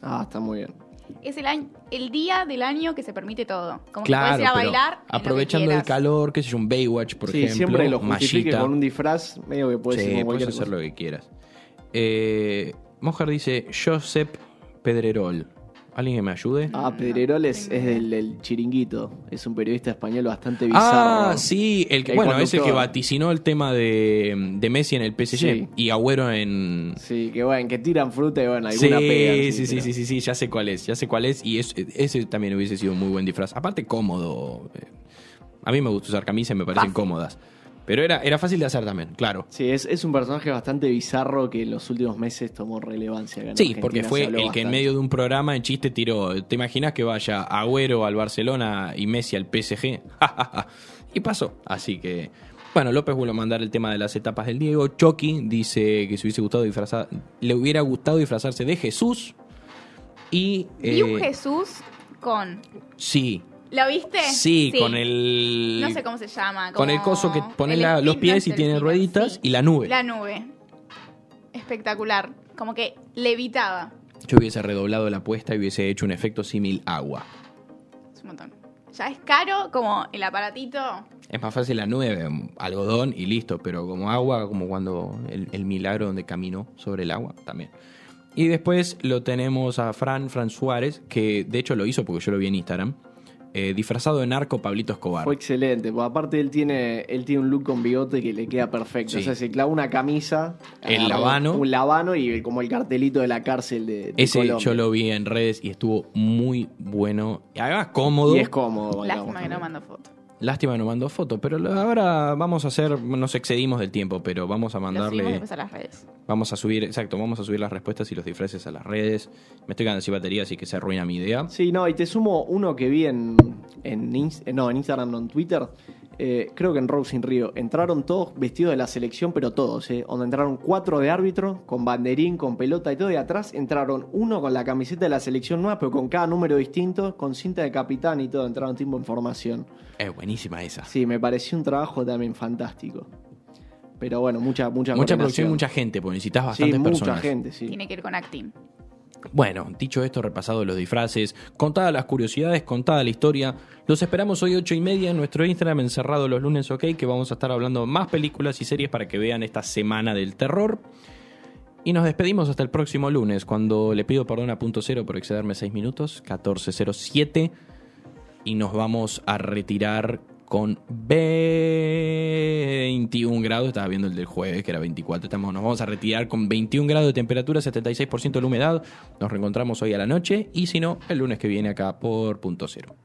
Ah, está muy bien. Es el, año, el día del año que se permite todo. Como Claro, que puedes ir a bailar. aprovechando el calor, qué sé yo, un Baywatch, por sí, ejemplo, siempre lo justifique con un disfraz, medio que puede sí, puedes hacer cosa. lo que quieras. Eh, Mojar dice Josep Pedrerol. ¿Alguien que me ayude? Ah, Pedrerol es, es del, del Chiringuito. Es un periodista español bastante bizarro. Ah, sí, el que, El bueno, ese que vaticinó el tema de, de Messi en el PSG Sí. y Agüero en... Sí, que bueno, que tiran fruta y bueno, Sí, alguna pegan. sí, sí, sí, sí, sí, sí, ya sé cuál es, ya sé cuál es y es- ese también hubiese sido un muy buen disfraz. Aparte cómodo. eh, A mí me gusta usar camisas, me parecen Fácil. cómodas. Pero era, era fácil de hacer también, claro. Sí, es, es un personaje bastante bizarro que en los últimos meses tomó relevancia. acá en Sí, Argentina, porque fue el que en medio de un programa en chiste tiró. ¿Te imaginas que vaya Agüero al Barcelona y Messi al PSG? y pasó. Así que. Bueno, López vuelve a mandar el tema de las etapas del Diego. Chucky dice que se hubiese gustado disfrazar. Le hubiera gustado disfrazarse de Jesús. Y. Vi un eh, Jesús con. Sí. ¿Lo viste? Sí, con el. No sé cómo se llama. Con el coso que pone la- los pies y tiene rueditas sí. y la nube. La nube. Espectacular. Como que levitaba. Yo hubiese redoblado la apuesta y hubiese hecho un efecto símil agua. Es un montón. Ya es caro como el aparatito. Es más fácil la nube, algodón y listo, pero como agua, como cuando el, el milagro donde caminó sobre el agua, también. Y después lo tenemos a Fran, Fran Suárez, que de hecho lo hizo porque yo lo vi en Instagram, eh, disfrazado de narco Pablito Escobar. Fue excelente, porque aparte él tiene, él tiene un look con bigote que le queda perfecto. Sí. O sea, se clava una camisa, El agarra lavano. Un lavano y como el cartelito de la cárcel de, de Ese Colombia. yo lo vi en redes y estuvo muy bueno. Y además cómodo. Y es cómodo. Lástima que no mando foto. Lástima que no mandó foto, pero ahora vamos a hacer, nos excedimos del tiempo, pero vamos a mandarle... después a las redes. Vamos a subir, exacto, vamos a subir las respuestas y los disfraces a las redes. Me estoy quedando sin batería, así que se arruina mi idea. Sí, no, y te sumo uno que vi en, en, no, en Instagram, no en Twitter. Eh, creo que en Rose in Río. Entraron todos vestidos de la selección, pero todos, ¿eh? Donde entraron cuatro de árbitro, con banderín, con pelota y todo. Y atrás entraron uno con la camiseta de la selección nueva, pero con cada número distinto, con cinta de capitán y todo. Entraron tipo en formación. Es buenísima esa. Sí, me pareció un trabajo también fantástico. Pero bueno, mucha, mucha Mucha producción mucha gente, porque necesitas Sí, bastantes mucha personas. gente, sí. Tiene que ir con acting. Bueno, dicho esto, repasado los disfraces, contadas las curiosidades, contada la historia, los esperamos hoy ocho y media en nuestro Instagram encerrado los lunes, ok, que vamos a estar hablando más películas y series para que vean esta semana del terror. Y nos despedimos hasta el próximo lunes, cuando le pido perdón a punto cero por excederme seis minutos, 14.07, y nos vamos a retirar con 21 grados. Estaba viendo el del jueves, que era 24. Estamos, nos vamos a retirar con 21 grados de temperatura, 76% de humedad. Nos reencontramos hoy a la noche y si no, el lunes que viene acá por punto cero.